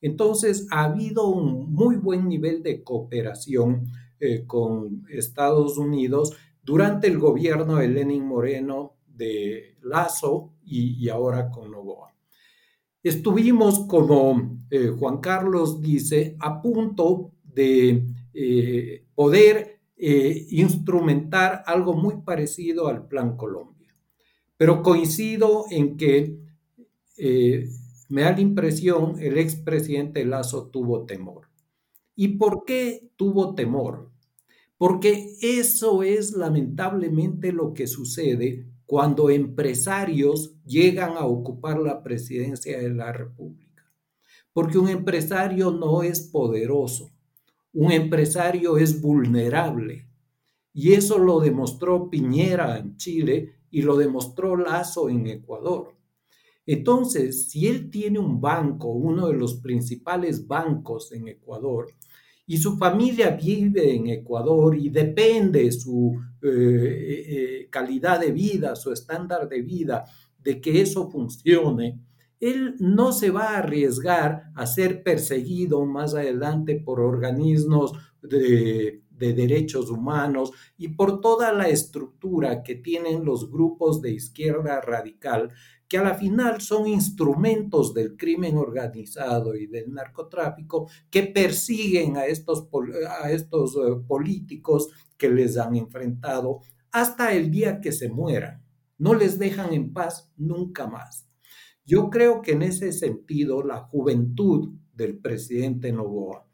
Entonces, ha habido un muy buen nivel de cooperación eh, con Estados Unidos durante el gobierno de Lenin Moreno de Lazo y, ahora con Novoa. Estuvimos, como eh, Juan Carlos dice, a punto de eh, poder instrumentar algo muy parecido al Plan Colombia. Pero coincido en que me da la impresión el expresidente Lazo tuvo temor. ¿Y por qué tuvo temor? Porque eso es lamentablemente lo que sucede cuando empresarios llegan a ocupar la presidencia de la República. Porque un empresario no es poderoso, un empresario es vulnerable. Y eso lo demostró Piñera en Chile y lo demostró Lazo en Ecuador. Entonces, si él tiene un banco, uno de los principales bancos en Ecuador, y su familia vive en Ecuador y depende su eh, eh, eh, calidad de vida, su estándar de vida, de que eso funcione, él no se va a arriesgar a ser perseguido más adelante por organismos de, de, derechos humanos y por toda la estructura que tienen los grupos de izquierda radical que a la final son instrumentos del crimen organizado y del narcotráfico que persiguen a estos, a estos eh, políticos que les han enfrentado hasta el día que se mueran. No les dejan en paz nunca más. Yo creo que en ese sentido la juventud del presidente Novoa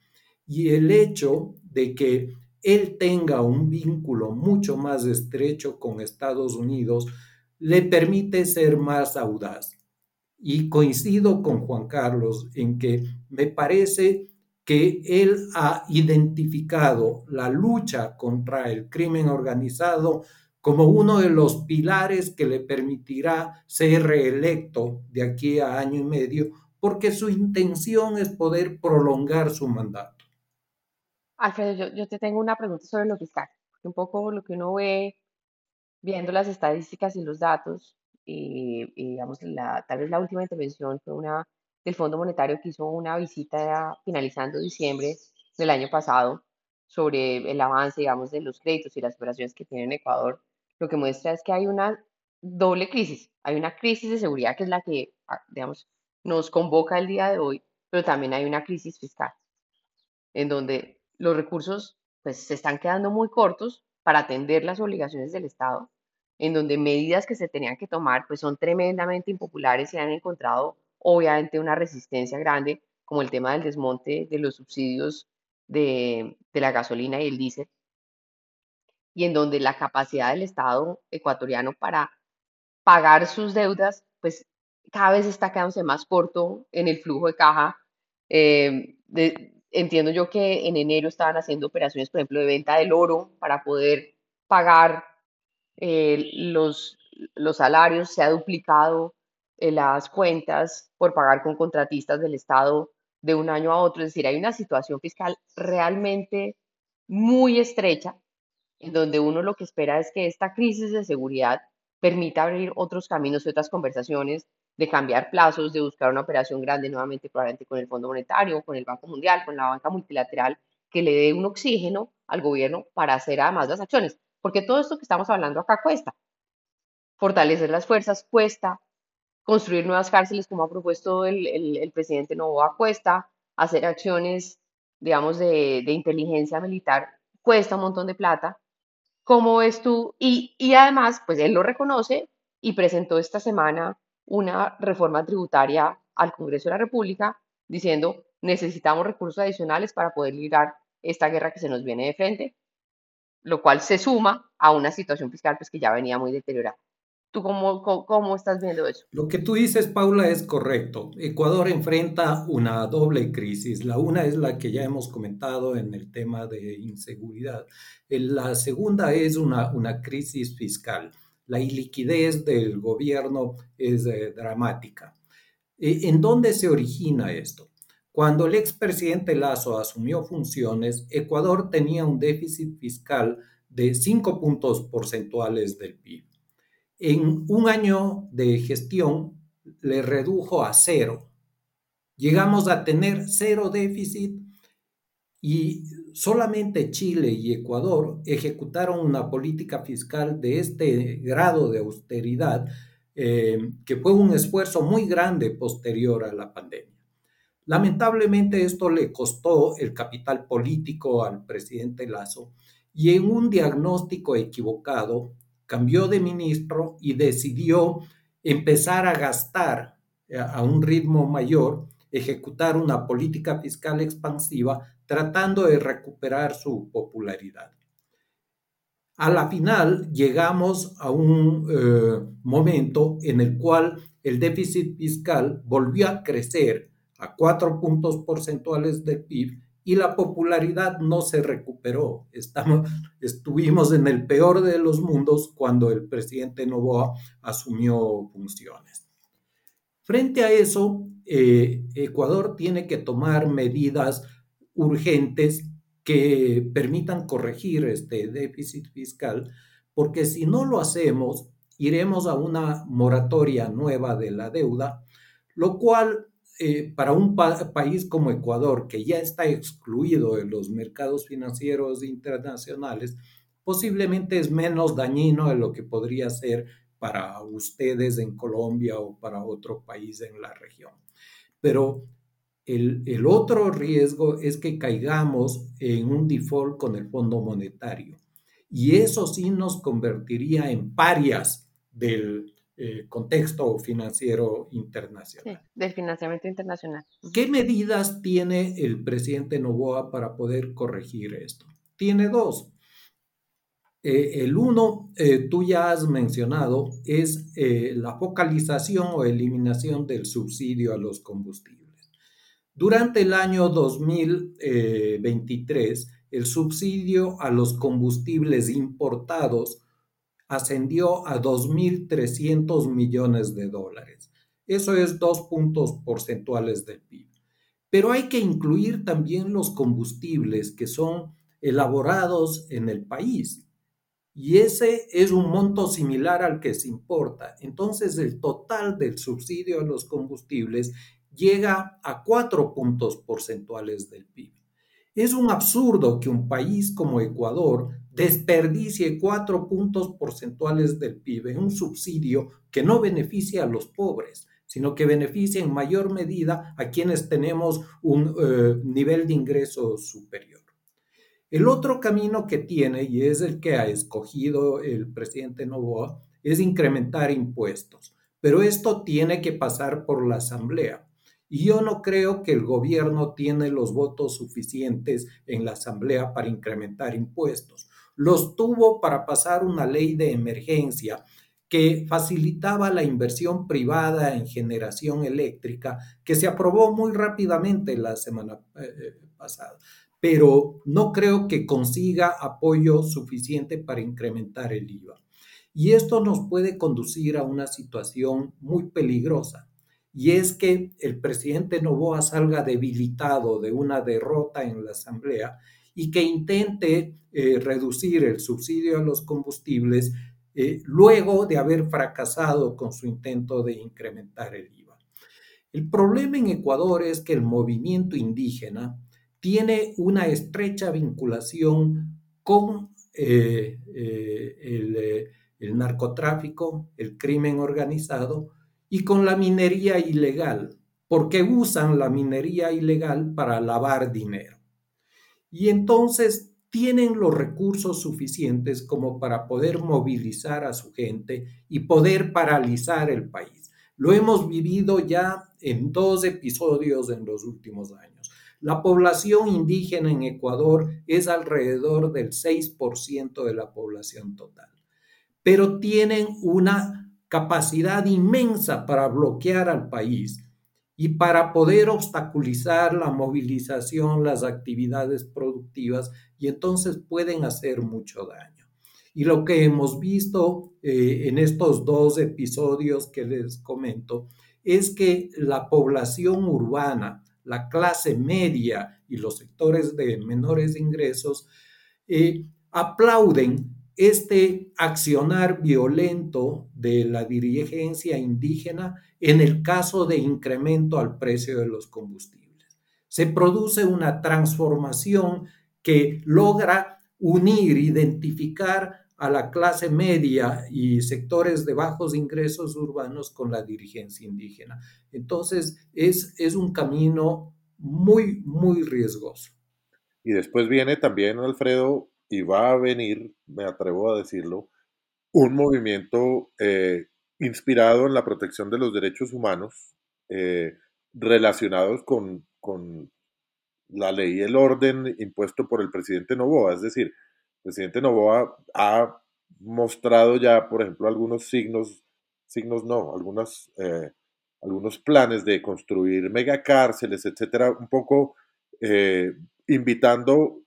y el hecho de que él tenga un vínculo mucho más estrecho con Estados Unidos le permite ser más audaz. Y coincido con Juan Carlos en que me parece que él ha identificado la lucha contra el crimen organizado como uno de los pilares que le permitirá ser reelecto de aquí a año y medio, porque su intención es poder prolongar su mandato. Alfredo, yo, te tengo una pregunta sobre lo fiscal. Un poco lo que uno ve viendo las estadísticas y los datos, y, digamos, la, tal vez la última intervención fue una del Fondo Monetario que hizo una visita finalizando diciembre del año pasado sobre el avance, digamos, de los créditos y las operaciones que tiene en Ecuador. Lo que muestra es que hay una doble crisis. Hay una crisis de seguridad que es la que, ah, digamos, nos convoca el día de hoy, pero también hay una crisis fiscal, en donde los recursos pues, se están quedando muy cortos para atender las obligaciones del Estado, en donde medidas que se tenían que tomar pues, son tremendamente impopulares y han encontrado obviamente una resistencia grande, como el tema del desmonte de los subsidios de, la gasolina y el diésel, y en donde la capacidad del Estado ecuatoriano para pagar sus deudas, pues cada vez está quedándose más corto en el flujo de caja. Eh, entiendo yo que en enero estaban haciendo operaciones, por ejemplo, de venta del oro para poder pagar eh, los, los salarios, se ha duplicado eh, las cuentas por pagar con contratistas del Estado de un año a otro. Es decir, hay una situación fiscal realmente muy estrecha en donde uno lo que espera es que esta crisis de seguridad permita abrir otros caminos y otras conversaciones de cambiar plazos, de buscar una operación grande nuevamente probablemente con el Fondo Monetario, con el Banco Mundial, con la banca multilateral, que le dé un oxígeno al gobierno para hacer además las acciones. Porque todo esto que estamos hablando acá cuesta. Fortalecer las fuerzas cuesta, construir nuevas cárceles como ha propuesto el, presidente Novoa cuesta, hacer acciones, digamos, de, de inteligencia militar cuesta un montón de plata ¿Cómo ves tú? Y, y además, pues él lo reconoce y presentó esta semana una reforma tributaria al Congreso de la República diciendo necesitamos recursos adicionales para poder librar esta guerra que se nos viene de frente, lo cual se suma a una situación fiscal pues, que ya venía muy deteriorada. ¿Tú cómo, cómo, estás viendo eso? Lo que tú dices, Paula, es correcto. Ecuador enfrenta una doble crisis. La una es la que ya hemos comentado en el tema de inseguridad. La segunda es una, una crisis fiscal. La iliquidez del gobierno es eh, dramática. Eh, ¿En dónde se origina esto? Cuando el expresidente Lazo asumió funciones, Ecuador tenía un déficit fiscal de 5 puntos porcentuales del PIB en un año de gestión le redujo a cero. Llegamos a tener cero déficit y solamente Chile y Ecuador ejecutaron una política fiscal de este grado de austeridad, eh, que fue un esfuerzo muy grande posterior a la pandemia. Lamentablemente esto le costó el capital político al presidente Lazo y en un diagnóstico equivocado cambió de ministro y decidió empezar a gastar eh, a un ritmo mayor, ejecutar una política fiscal expansiva, tratando de recuperar su popularidad. A la final llegamos a un eh, momento en el cual el déficit fiscal volvió a crecer a cuatro puntos porcentuales del PIB y la popularidad no se recuperó. Estamos, estuvimos en el peor de los mundos cuando el presidente Novoa asumió funciones. Frente a eso, eh, Ecuador tiene que tomar medidas urgentes que permitan corregir este déficit fiscal, porque si no lo hacemos, iremos a una moratoria nueva de la deuda, lo cual eh, para un país como Ecuador, que ya está excluido de los mercados financieros internacionales, posiblemente es menos dañino de lo que podría ser para ustedes en Colombia o para otro país en la región. Pero el, el otro riesgo es que caigamos en un default con el Fondo Monetario. Y eso sí nos convertiría en parias del, eh, contexto financiero internacional. Sí, del financiamiento internacional. ¿Qué medidas tiene el presidente Novoa para poder corregir esto? Tiene dos. Eh, el uno, eh, tú ya has mencionado, es la focalización o eliminación del subsidio a los combustibles. Durante el año 2023, el subsidio a los combustibles importados ascendió a 2.300 millones de dólares. Eso es dos puntos porcentuales del PIB. Pero hay que incluir también los combustibles que son elaborados en el país. Y ese es un monto similar al que se importa. Entonces el total del subsidio a los combustibles llega a cuatro puntos porcentuales del PIB. Es un absurdo que un país como Ecuador desperdicie cuatro puntos porcentuales del PIB en un subsidio que no beneficia a los pobres, sino que beneficia en mayor medida a quienes tenemos un eh, nivel de ingreso superior. El otro camino que tiene, y es el que ha escogido el presidente Novoa, es incrementar impuestos, pero esto tiene que pasar por la Asamblea. Y yo no creo que el gobierno tiene los votos suficientes en la Asamblea para incrementar impuestos. Los tuvo para pasar una ley de emergencia que facilitaba la inversión privada en generación eléctrica, que se aprobó muy rápidamente la semana eh, eh, pasada, pero no creo que consiga apoyo suficiente para incrementar el IVA. Y esto nos puede conducir a una situación muy peligrosa, y es que el presidente Novoa salga debilitado de una derrota en la Asamblea y que intente eh, reducir el subsidio a los combustibles eh, luego de haber fracasado con su intento de incrementar el IVA. El problema en Ecuador es que el movimiento indígena tiene una estrecha vinculación con eh, el narcotráfico, el crimen organizado y con la minería ilegal, porque usan la minería ilegal para lavar dinero. Y entonces tienen los recursos suficientes como para poder movilizar a su gente y poder paralizar el país. Lo hemos vivido ya en dos episodios en los últimos años. La población indígena en Ecuador es alrededor del 6% de la población total, pero tienen una capacidad inmensa para bloquear al país y para poder obstaculizar la movilización, las actividades productivas y entonces pueden hacer mucho daño. Y lo que hemos visto eh, en estos dos episodios que les comento es que la población urbana, la clase media y los sectores de menores ingresos eh, aplauden este accionar violento de la dirigencia indígena en el caso de incremento al precio de los combustibles. Se produce una transformación que logra unir, identificar a la clase media y sectores de bajos ingresos urbanos con la dirigencia indígena. Entonces, es, es un camino muy, muy riesgoso. Y después viene también, Alfredo, y va a venir, me atrevo a decirlo, un movimiento eh, inspirado en la protección de los derechos humanos eh, relacionados con, con, la ley y el orden impuesto por el presidente Novoa. Es decir, el presidente Novoa ha mostrado ya, por ejemplo, algunos signos, signos no, algunas, eh, algunos planes de construir megacárceles, etcétera, un poco invitando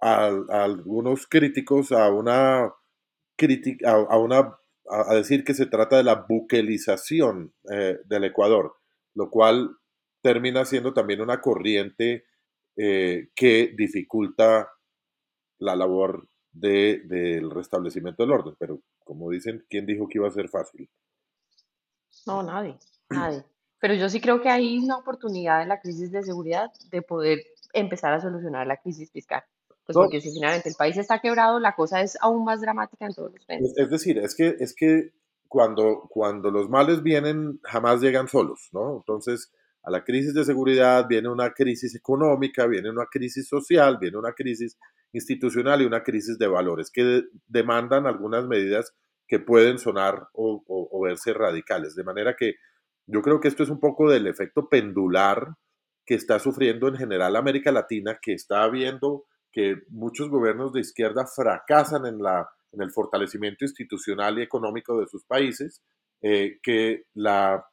a, algunos críticos a una crítica, a, una a, decir que se trata de la buquelización eh, del Ecuador, lo cual termina siendo también una corriente eh, que dificulta la labor del restablecimiento del orden. Pero como dicen, ¿quién dijo que iba a ser fácil? No, nadie, nadie. Pero yo sí creo que hay una oportunidad en la crisis de seguridad de poder empezar a solucionar la crisis fiscal. Pues porque si finalmente el país está quebrado, la cosa es aún más dramática en todos los frentes. Es decir, es que, es que cuando, cuando los males vienen, jamás llegan solos, ¿no? Entonces, a la crisis de seguridad viene una crisis económica, viene una crisis social, viene una crisis institucional y una crisis de valores que demandan algunas medidas que pueden sonar o, o, verse radicales. De manera que yo creo que esto es un poco del efecto pendular que está sufriendo en general América Latina, que está viendo que muchos gobiernos de izquierda fracasan en, la, en el fortalecimiento institucional y económico de sus países, eh, que la,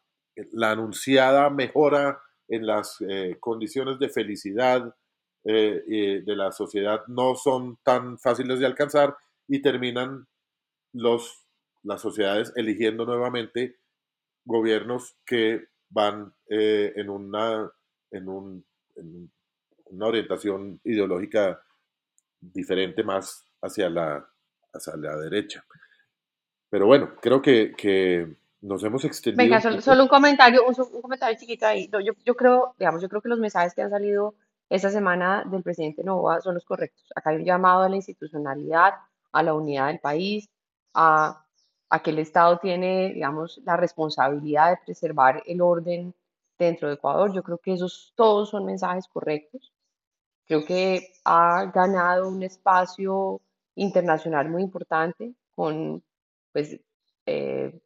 la, anunciada mejora en las eh, condiciones de felicidad eh, de la sociedad no son tan fáciles de alcanzar y terminan los, las sociedades eligiendo nuevamente gobiernos que van en, una, en, un, en una orientación ideológica diferente más hacia la, hacia la derecha. Pero bueno, creo que, que nos hemos extendido. Venga, solo, un comentario, un, comentario chiquito ahí. yo, yo creo, digamos, yo creo que los mensajes que han salido esta semana del presidente Novoa son los correctos. Acá hay un llamado a la institucionalidad, a la unidad del país, a, que el Estado tiene, digamos, la responsabilidad de preservar el orden dentro de Ecuador. Yo creo que esos todos son mensajes correctos. Creo que ha ganado un espacio internacional muy importante con pues, eh,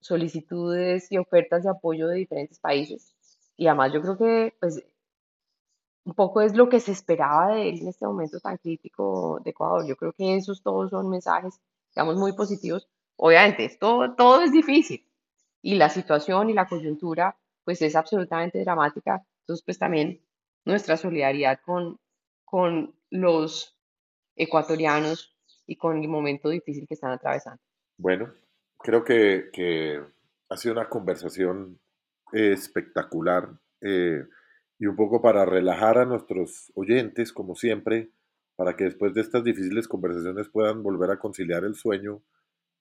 solicitudes y ofertas de apoyo de diferentes países. Y además yo creo que pues, un poco es lo que se esperaba de él en este momento tan crítico de Ecuador. Yo creo que esos todos son mensajes, digamos, muy positivos. Obviamente, todo, todo es difícil y la situación y la coyuntura, pues es absolutamente dramática. Entonces, pues también nuestra solidaridad con, con los ecuatorianos y con el momento difícil que están atravesando. Bueno, creo que, que ha sido una conversación espectacular. Eh, y un poco para relajar a nuestros oyentes, como siempre, para que después de estas difíciles conversaciones puedan volver a conciliar el sueño,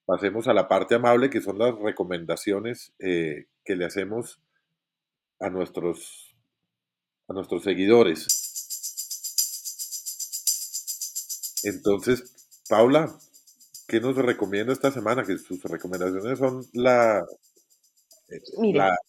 pasemos a la parte amable que son las recomendaciones eh, que le hacemos a nuestros, a nuestros seguidores. Entonces, Paula, ¿qué nos recomienda esta semana? Que sus recomendaciones son la,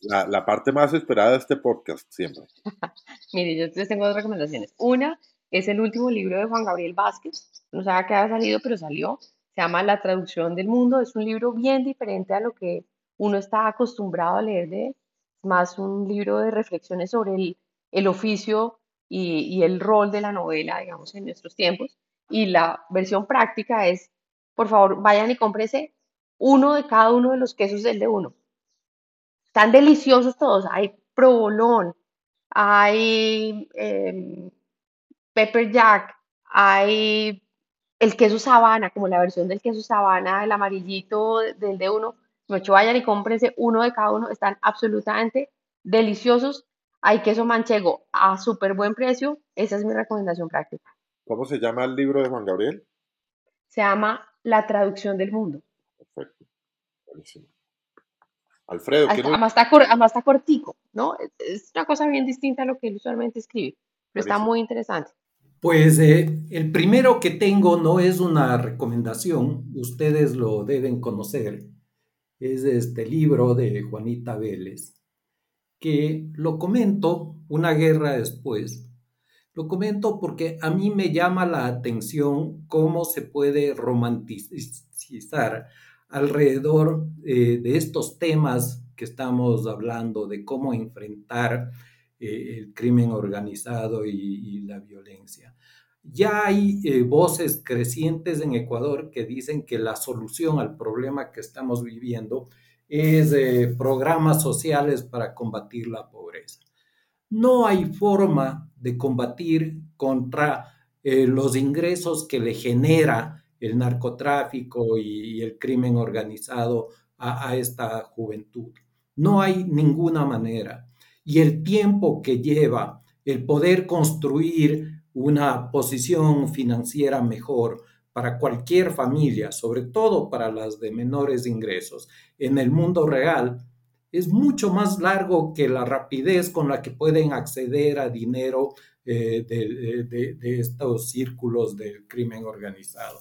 la, la, parte más esperada de este podcast siempre. [laughs] Mire, yo les tengo dos recomendaciones. Una es el último libro de Juan Gabriel Vázquez. No sabía que había salido, pero salió. Se llama La traducción del mundo. Es un libro bien diferente a lo que uno está acostumbrado a leer de Es más un libro de reflexiones sobre el, el oficio y, el rol de la novela, digamos, en nuestros tiempos. Y la versión práctica es, por favor, vayan y cómprense uno de cada uno de los quesos del de uno están deliciosos todos. Hay provolón, hay em, pepper jack, hay el queso sabana, como la versión del queso sabana, el amarillito del de uno. No vayan y cómprense uno de cada uno. Están absolutamente deliciosos. Hay queso manchego a súper buen precio. Esa es mi recomendación práctica. ¿Cómo se llama el libro de Juan Gabriel? Se llama La traducción del mundo. Perfecto. Buenísimo. Alfredo, ¿qué además, está está cortico, ¿no? Es una cosa bien distinta a lo que él usualmente escribe, pero está muy interesante. Pues eh, el primero que tengo no es una recomendación, ustedes lo deben conocer, es este libro de Juanita Vélez, que lo comento una guerra después. Lo comento porque a mí me llama la atención cómo se puede romantizar alrededor eh, de estos temas que estamos hablando, de cómo enfrentar eh, el crimen organizado y, la violencia. Ya hay eh, voces crecientes en Ecuador que dicen que la solución al problema que estamos viviendo es programas sociales para combatir la pobreza. No hay forma de combatir contra los ingresos que le genera el narcotráfico y, el crimen organizado a, esta juventud. No hay ninguna manera. Y el tiempo que lleva el poder construir una posición financiera mejor para cualquier familia, sobre todo para las de menores ingresos, en el mundo real, es mucho más largo que la rapidez con la que pueden acceder a dinero eh, de estos círculos del crimen organizado.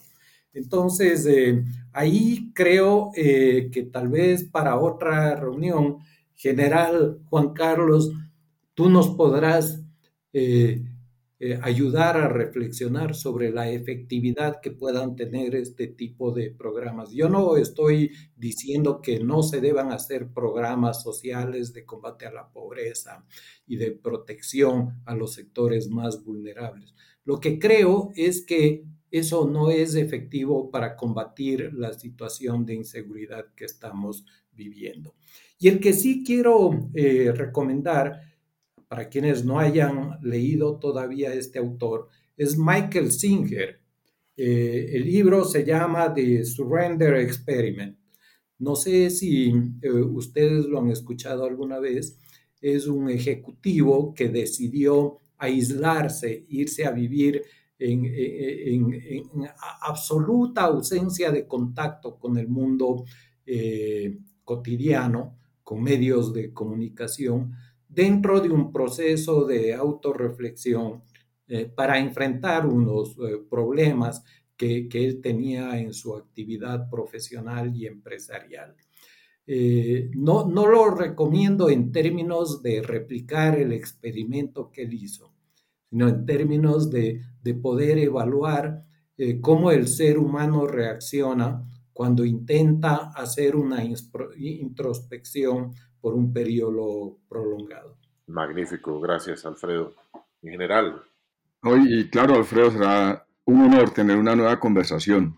Entonces, eh, ahí creo eh, que tal vez para otra reunión, general Juan Carlos, tú nos podrás ayudar a reflexionar sobre la efectividad que puedan tener este tipo de programas. Yo no estoy diciendo que no se deban hacer programas sociales de combate a la pobreza y de protección a los sectores más vulnerables. Lo que creo es que eso no es efectivo para combatir la situación de inseguridad que estamos viviendo. Y el que sí quiero eh, recomendar, para quienes no hayan leído todavía este autor, es Michael Singer. Eh, el libro se llama The Surrender Experiment. No sé si eh, ustedes lo han escuchado alguna vez. Es un ejecutivo que decidió aislarse, irse a vivir en, absoluta ausencia de contacto con el mundo eh, cotidiano, con medios de comunicación, dentro de un proceso de autorreflexión eh, para enfrentar unos eh, problemas que, él tenía en su actividad profesional y empresarial. Eh, no, no lo recomiendo en términos de replicar el experimento que él hizo, sino en términos de, poder evaluar eh, cómo el ser humano reacciona cuando intenta hacer una introspección por un periodo prolongado. Magnífico, gracias Alfredo. En general. Hoy, y claro, Alfredo, será un honor tener una nueva conversación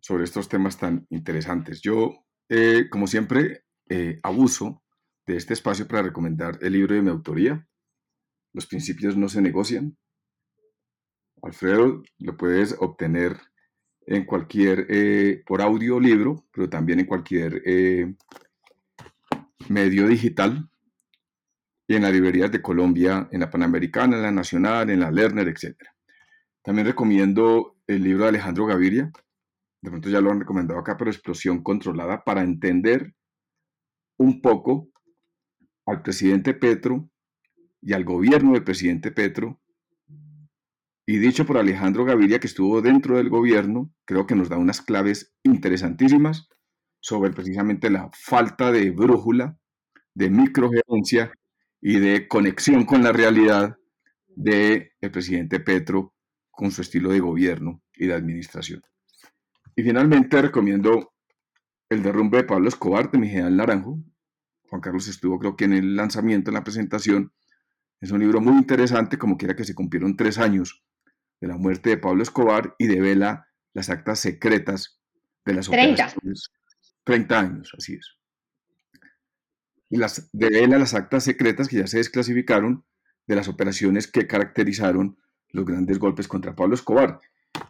sobre estos temas tan interesantes. Yo, eh, como siempre, eh, abuso de este espacio para recomendar el libro de mi autoría, Los principios no se negocian. Alfredo, lo puedes obtener en cualquier, eh, por audio libro, pero también en cualquier medio digital y en las librerías de Colombia, en la Panamericana, en la Nacional, en la Lerner, etc. También recomiendo el libro de Alejandro Gaviria, de pronto ya lo han recomendado acá, pero Explosión Controlada, para entender un poco al presidente Petro y al gobierno del presidente Petro. Y dicho por Alejandro Gaviria, que estuvo dentro del gobierno, creo que nos da unas claves interesantísimas sobre precisamente la falta de brújula, de microgerencia y de conexión con la realidad del el presidente Petro con su estilo de gobierno y de administración. Y finalmente recomiendo El derrumbe de Pablo Escobar de Miguel Naranjo. Juan Carlos estuvo creo que en el lanzamiento, en la presentación. Es un libro muy interesante, como quiera que se cumplieron tres años de la muerte de Pablo Escobar y devela las actas secretas de las 30. operaciones. 30 años, así es. Y las devela las actas secretas que ya se desclasificaron de las operaciones que caracterizaron los grandes golpes contra Pablo Escobar.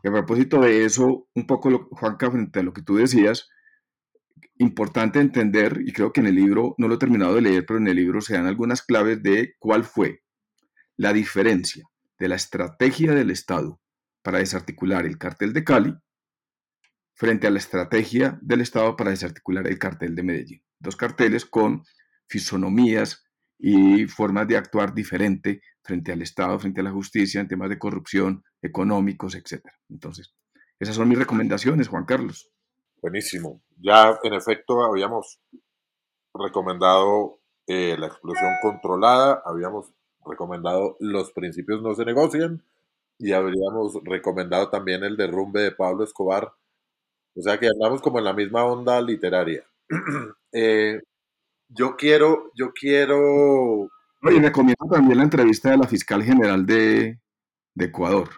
Y a propósito de eso, un poco, lo, Juanca, frente a lo que tú decías, importante entender, y creo que en el libro, no lo he terminado de leer, pero en el libro se dan algunas claves de cuál fue la diferencia de la estrategia del Estado para desarticular el cartel de Cali frente a la estrategia del Estado para desarticular el cartel de Medellín. Dos carteles con fisonomías y formas de actuar diferente frente al Estado, frente a la justicia, en temas de corrupción, económicos, etc. Entonces, esas son mis recomendaciones, Juan Carlos. Buenísimo. Ya, en efecto, habíamos recomendado eh, la explosión controlada, habíamos recomendado los principios no se negocian y habríamos recomendado también el derrumbe de Pablo Escobar. O sea que andamos como en la misma onda literaria. [clears throat] eh, yo quiero, yo quiero. Y recomiendo también la entrevista de la fiscal general de, Ecuador,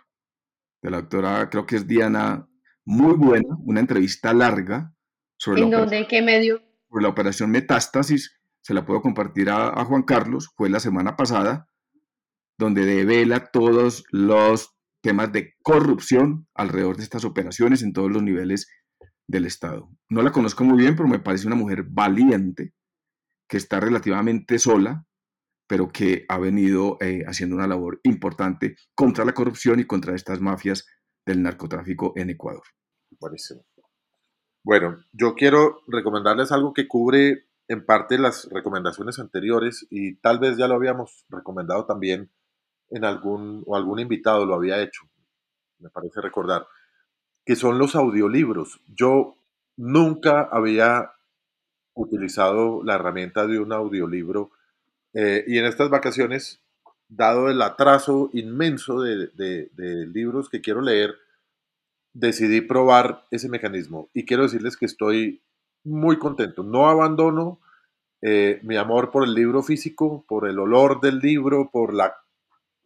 de la doctora, creo que es Diana, muy buena, una entrevista larga sobre ¿En dónde? ¿Qué medio? Sobre la operación Metástasis, se la puedo compartir a, a Juan Carlos, fue la semana pasada, donde devela todos los temas de corrupción alrededor de estas operaciones en todos los niveles del Estado. No la conozco muy bien, pero me parece una mujer valiente, que está relativamente sola, pero que ha venido eh, haciendo una labor importante contra la corrupción y contra estas mafias del narcotráfico en Ecuador. Buenísimo. Bueno, yo quiero recomendarles algo que cubre en parte las recomendaciones anteriores y tal vez ya lo habíamos recomendado también en algún o algún invitado lo había hecho, me parece recordar, que son los audiolibros. Yo nunca había utilizado la herramienta de un audiolibro eh, y en estas vacaciones, dado el atraso inmenso de, libros que quiero leer, decidí probar ese mecanismo y quiero decirles que estoy muy contento. No abandono eh, mi amor por el libro físico, por el olor del libro, por la,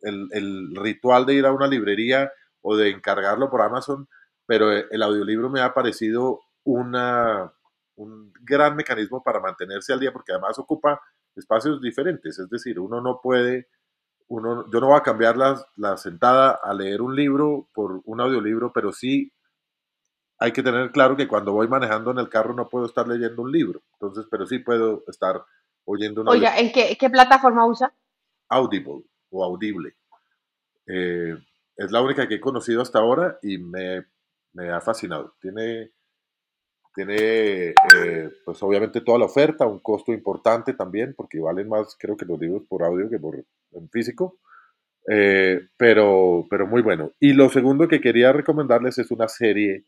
el, el, ritual de ir a una librería o de encargarlo por Amazon, pero el audiolibro me ha parecido una, un gran mecanismo para mantenerse al día, porque además ocupa espacios diferentes, es decir, uno no puede, uno, yo no voy a cambiar la, la sentada a leer un libro por un audiolibro, pero sí hay que tener claro que cuando voy manejando en el carro no puedo estar leyendo un libro, entonces, pero sí puedo estar oyendo una... Oiga, ¿en qué, qué, plataforma usa? Audible o Audible. Eh, es la única que he conocido hasta ahora y me, me ha fascinado. Tiene tiene, eh, pues obviamente toda la oferta, un costo importante también, porque valen más, creo que los libros por audio que por en físico. Eh, pero, pero muy bueno. Y lo segundo que quería recomendarles es una serie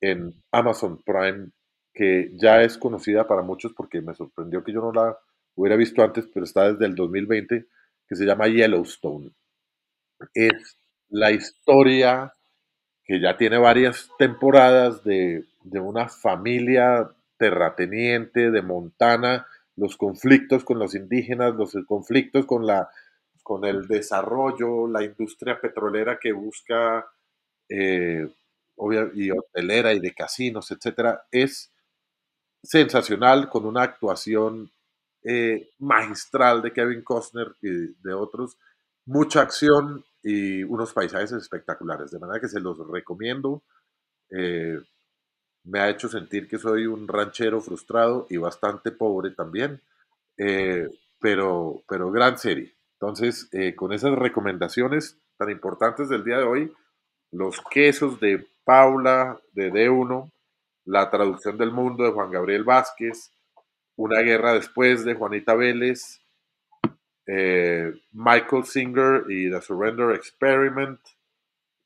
en Amazon Prime que ya es conocida para muchos porque me sorprendió que yo no la hubiera visto antes, pero está desde el 2020, que se llama Yellowstone. Es la historia que ya tiene varias temporadas de, de una familia terrateniente de Montana, los conflictos con los indígenas, los conflictos con, la, con el desarrollo, la industria petrolera que busca, eh, y hotelera y de casinos, etcétera, es sensacional con una actuación eh, magistral de Kevin Costner y de otros, mucha acción y unos paisajes espectaculares, de manera que se los recomiendo. Eh, me ha hecho sentir que soy un ranchero frustrado y bastante pobre también, eh, pero, pero gran serie. Entonces, con esas recomendaciones tan importantes del día de hoy, los quesos de Paula de D1, la traducción del mundo de Juan Gabriel Vázquez, una guerra después de Juanita Vélez, eh, Michael Singer y The Surrender Experiment,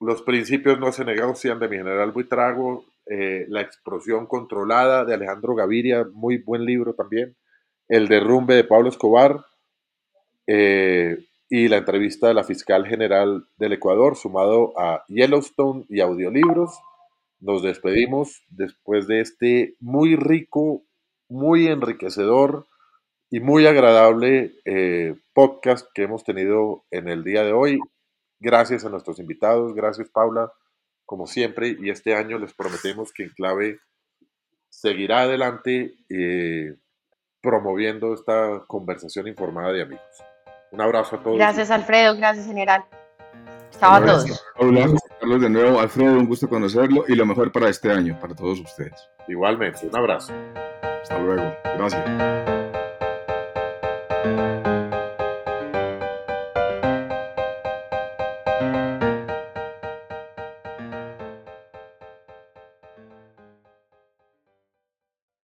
Los principios no se negocian de mi general Buitrago, eh, La explosión controlada de Alejandro Gaviria, muy buen libro también, El derrumbe de Pablo Escobar eh, y la entrevista de la fiscal general del Ecuador, sumado a Yellowstone y audiolibros. Nos despedimos después de este muy rico muy enriquecedor y muy agradable eh, podcast que hemos tenido en el día de hoy. Gracias a nuestros invitados, gracias Paula, como siempre, y este año les prometemos que Enclave seguirá adelante eh, promoviendo esta conversación informada de amigos. Un abrazo a todos. Gracias Alfredo, gracias general. Chao a todos. Hola, Carlos de nuevo. Alfredo, un gusto conocerlo y lo mejor para este año, para todos ustedes. Igualmente, un abrazo. Hasta luego. Gracias.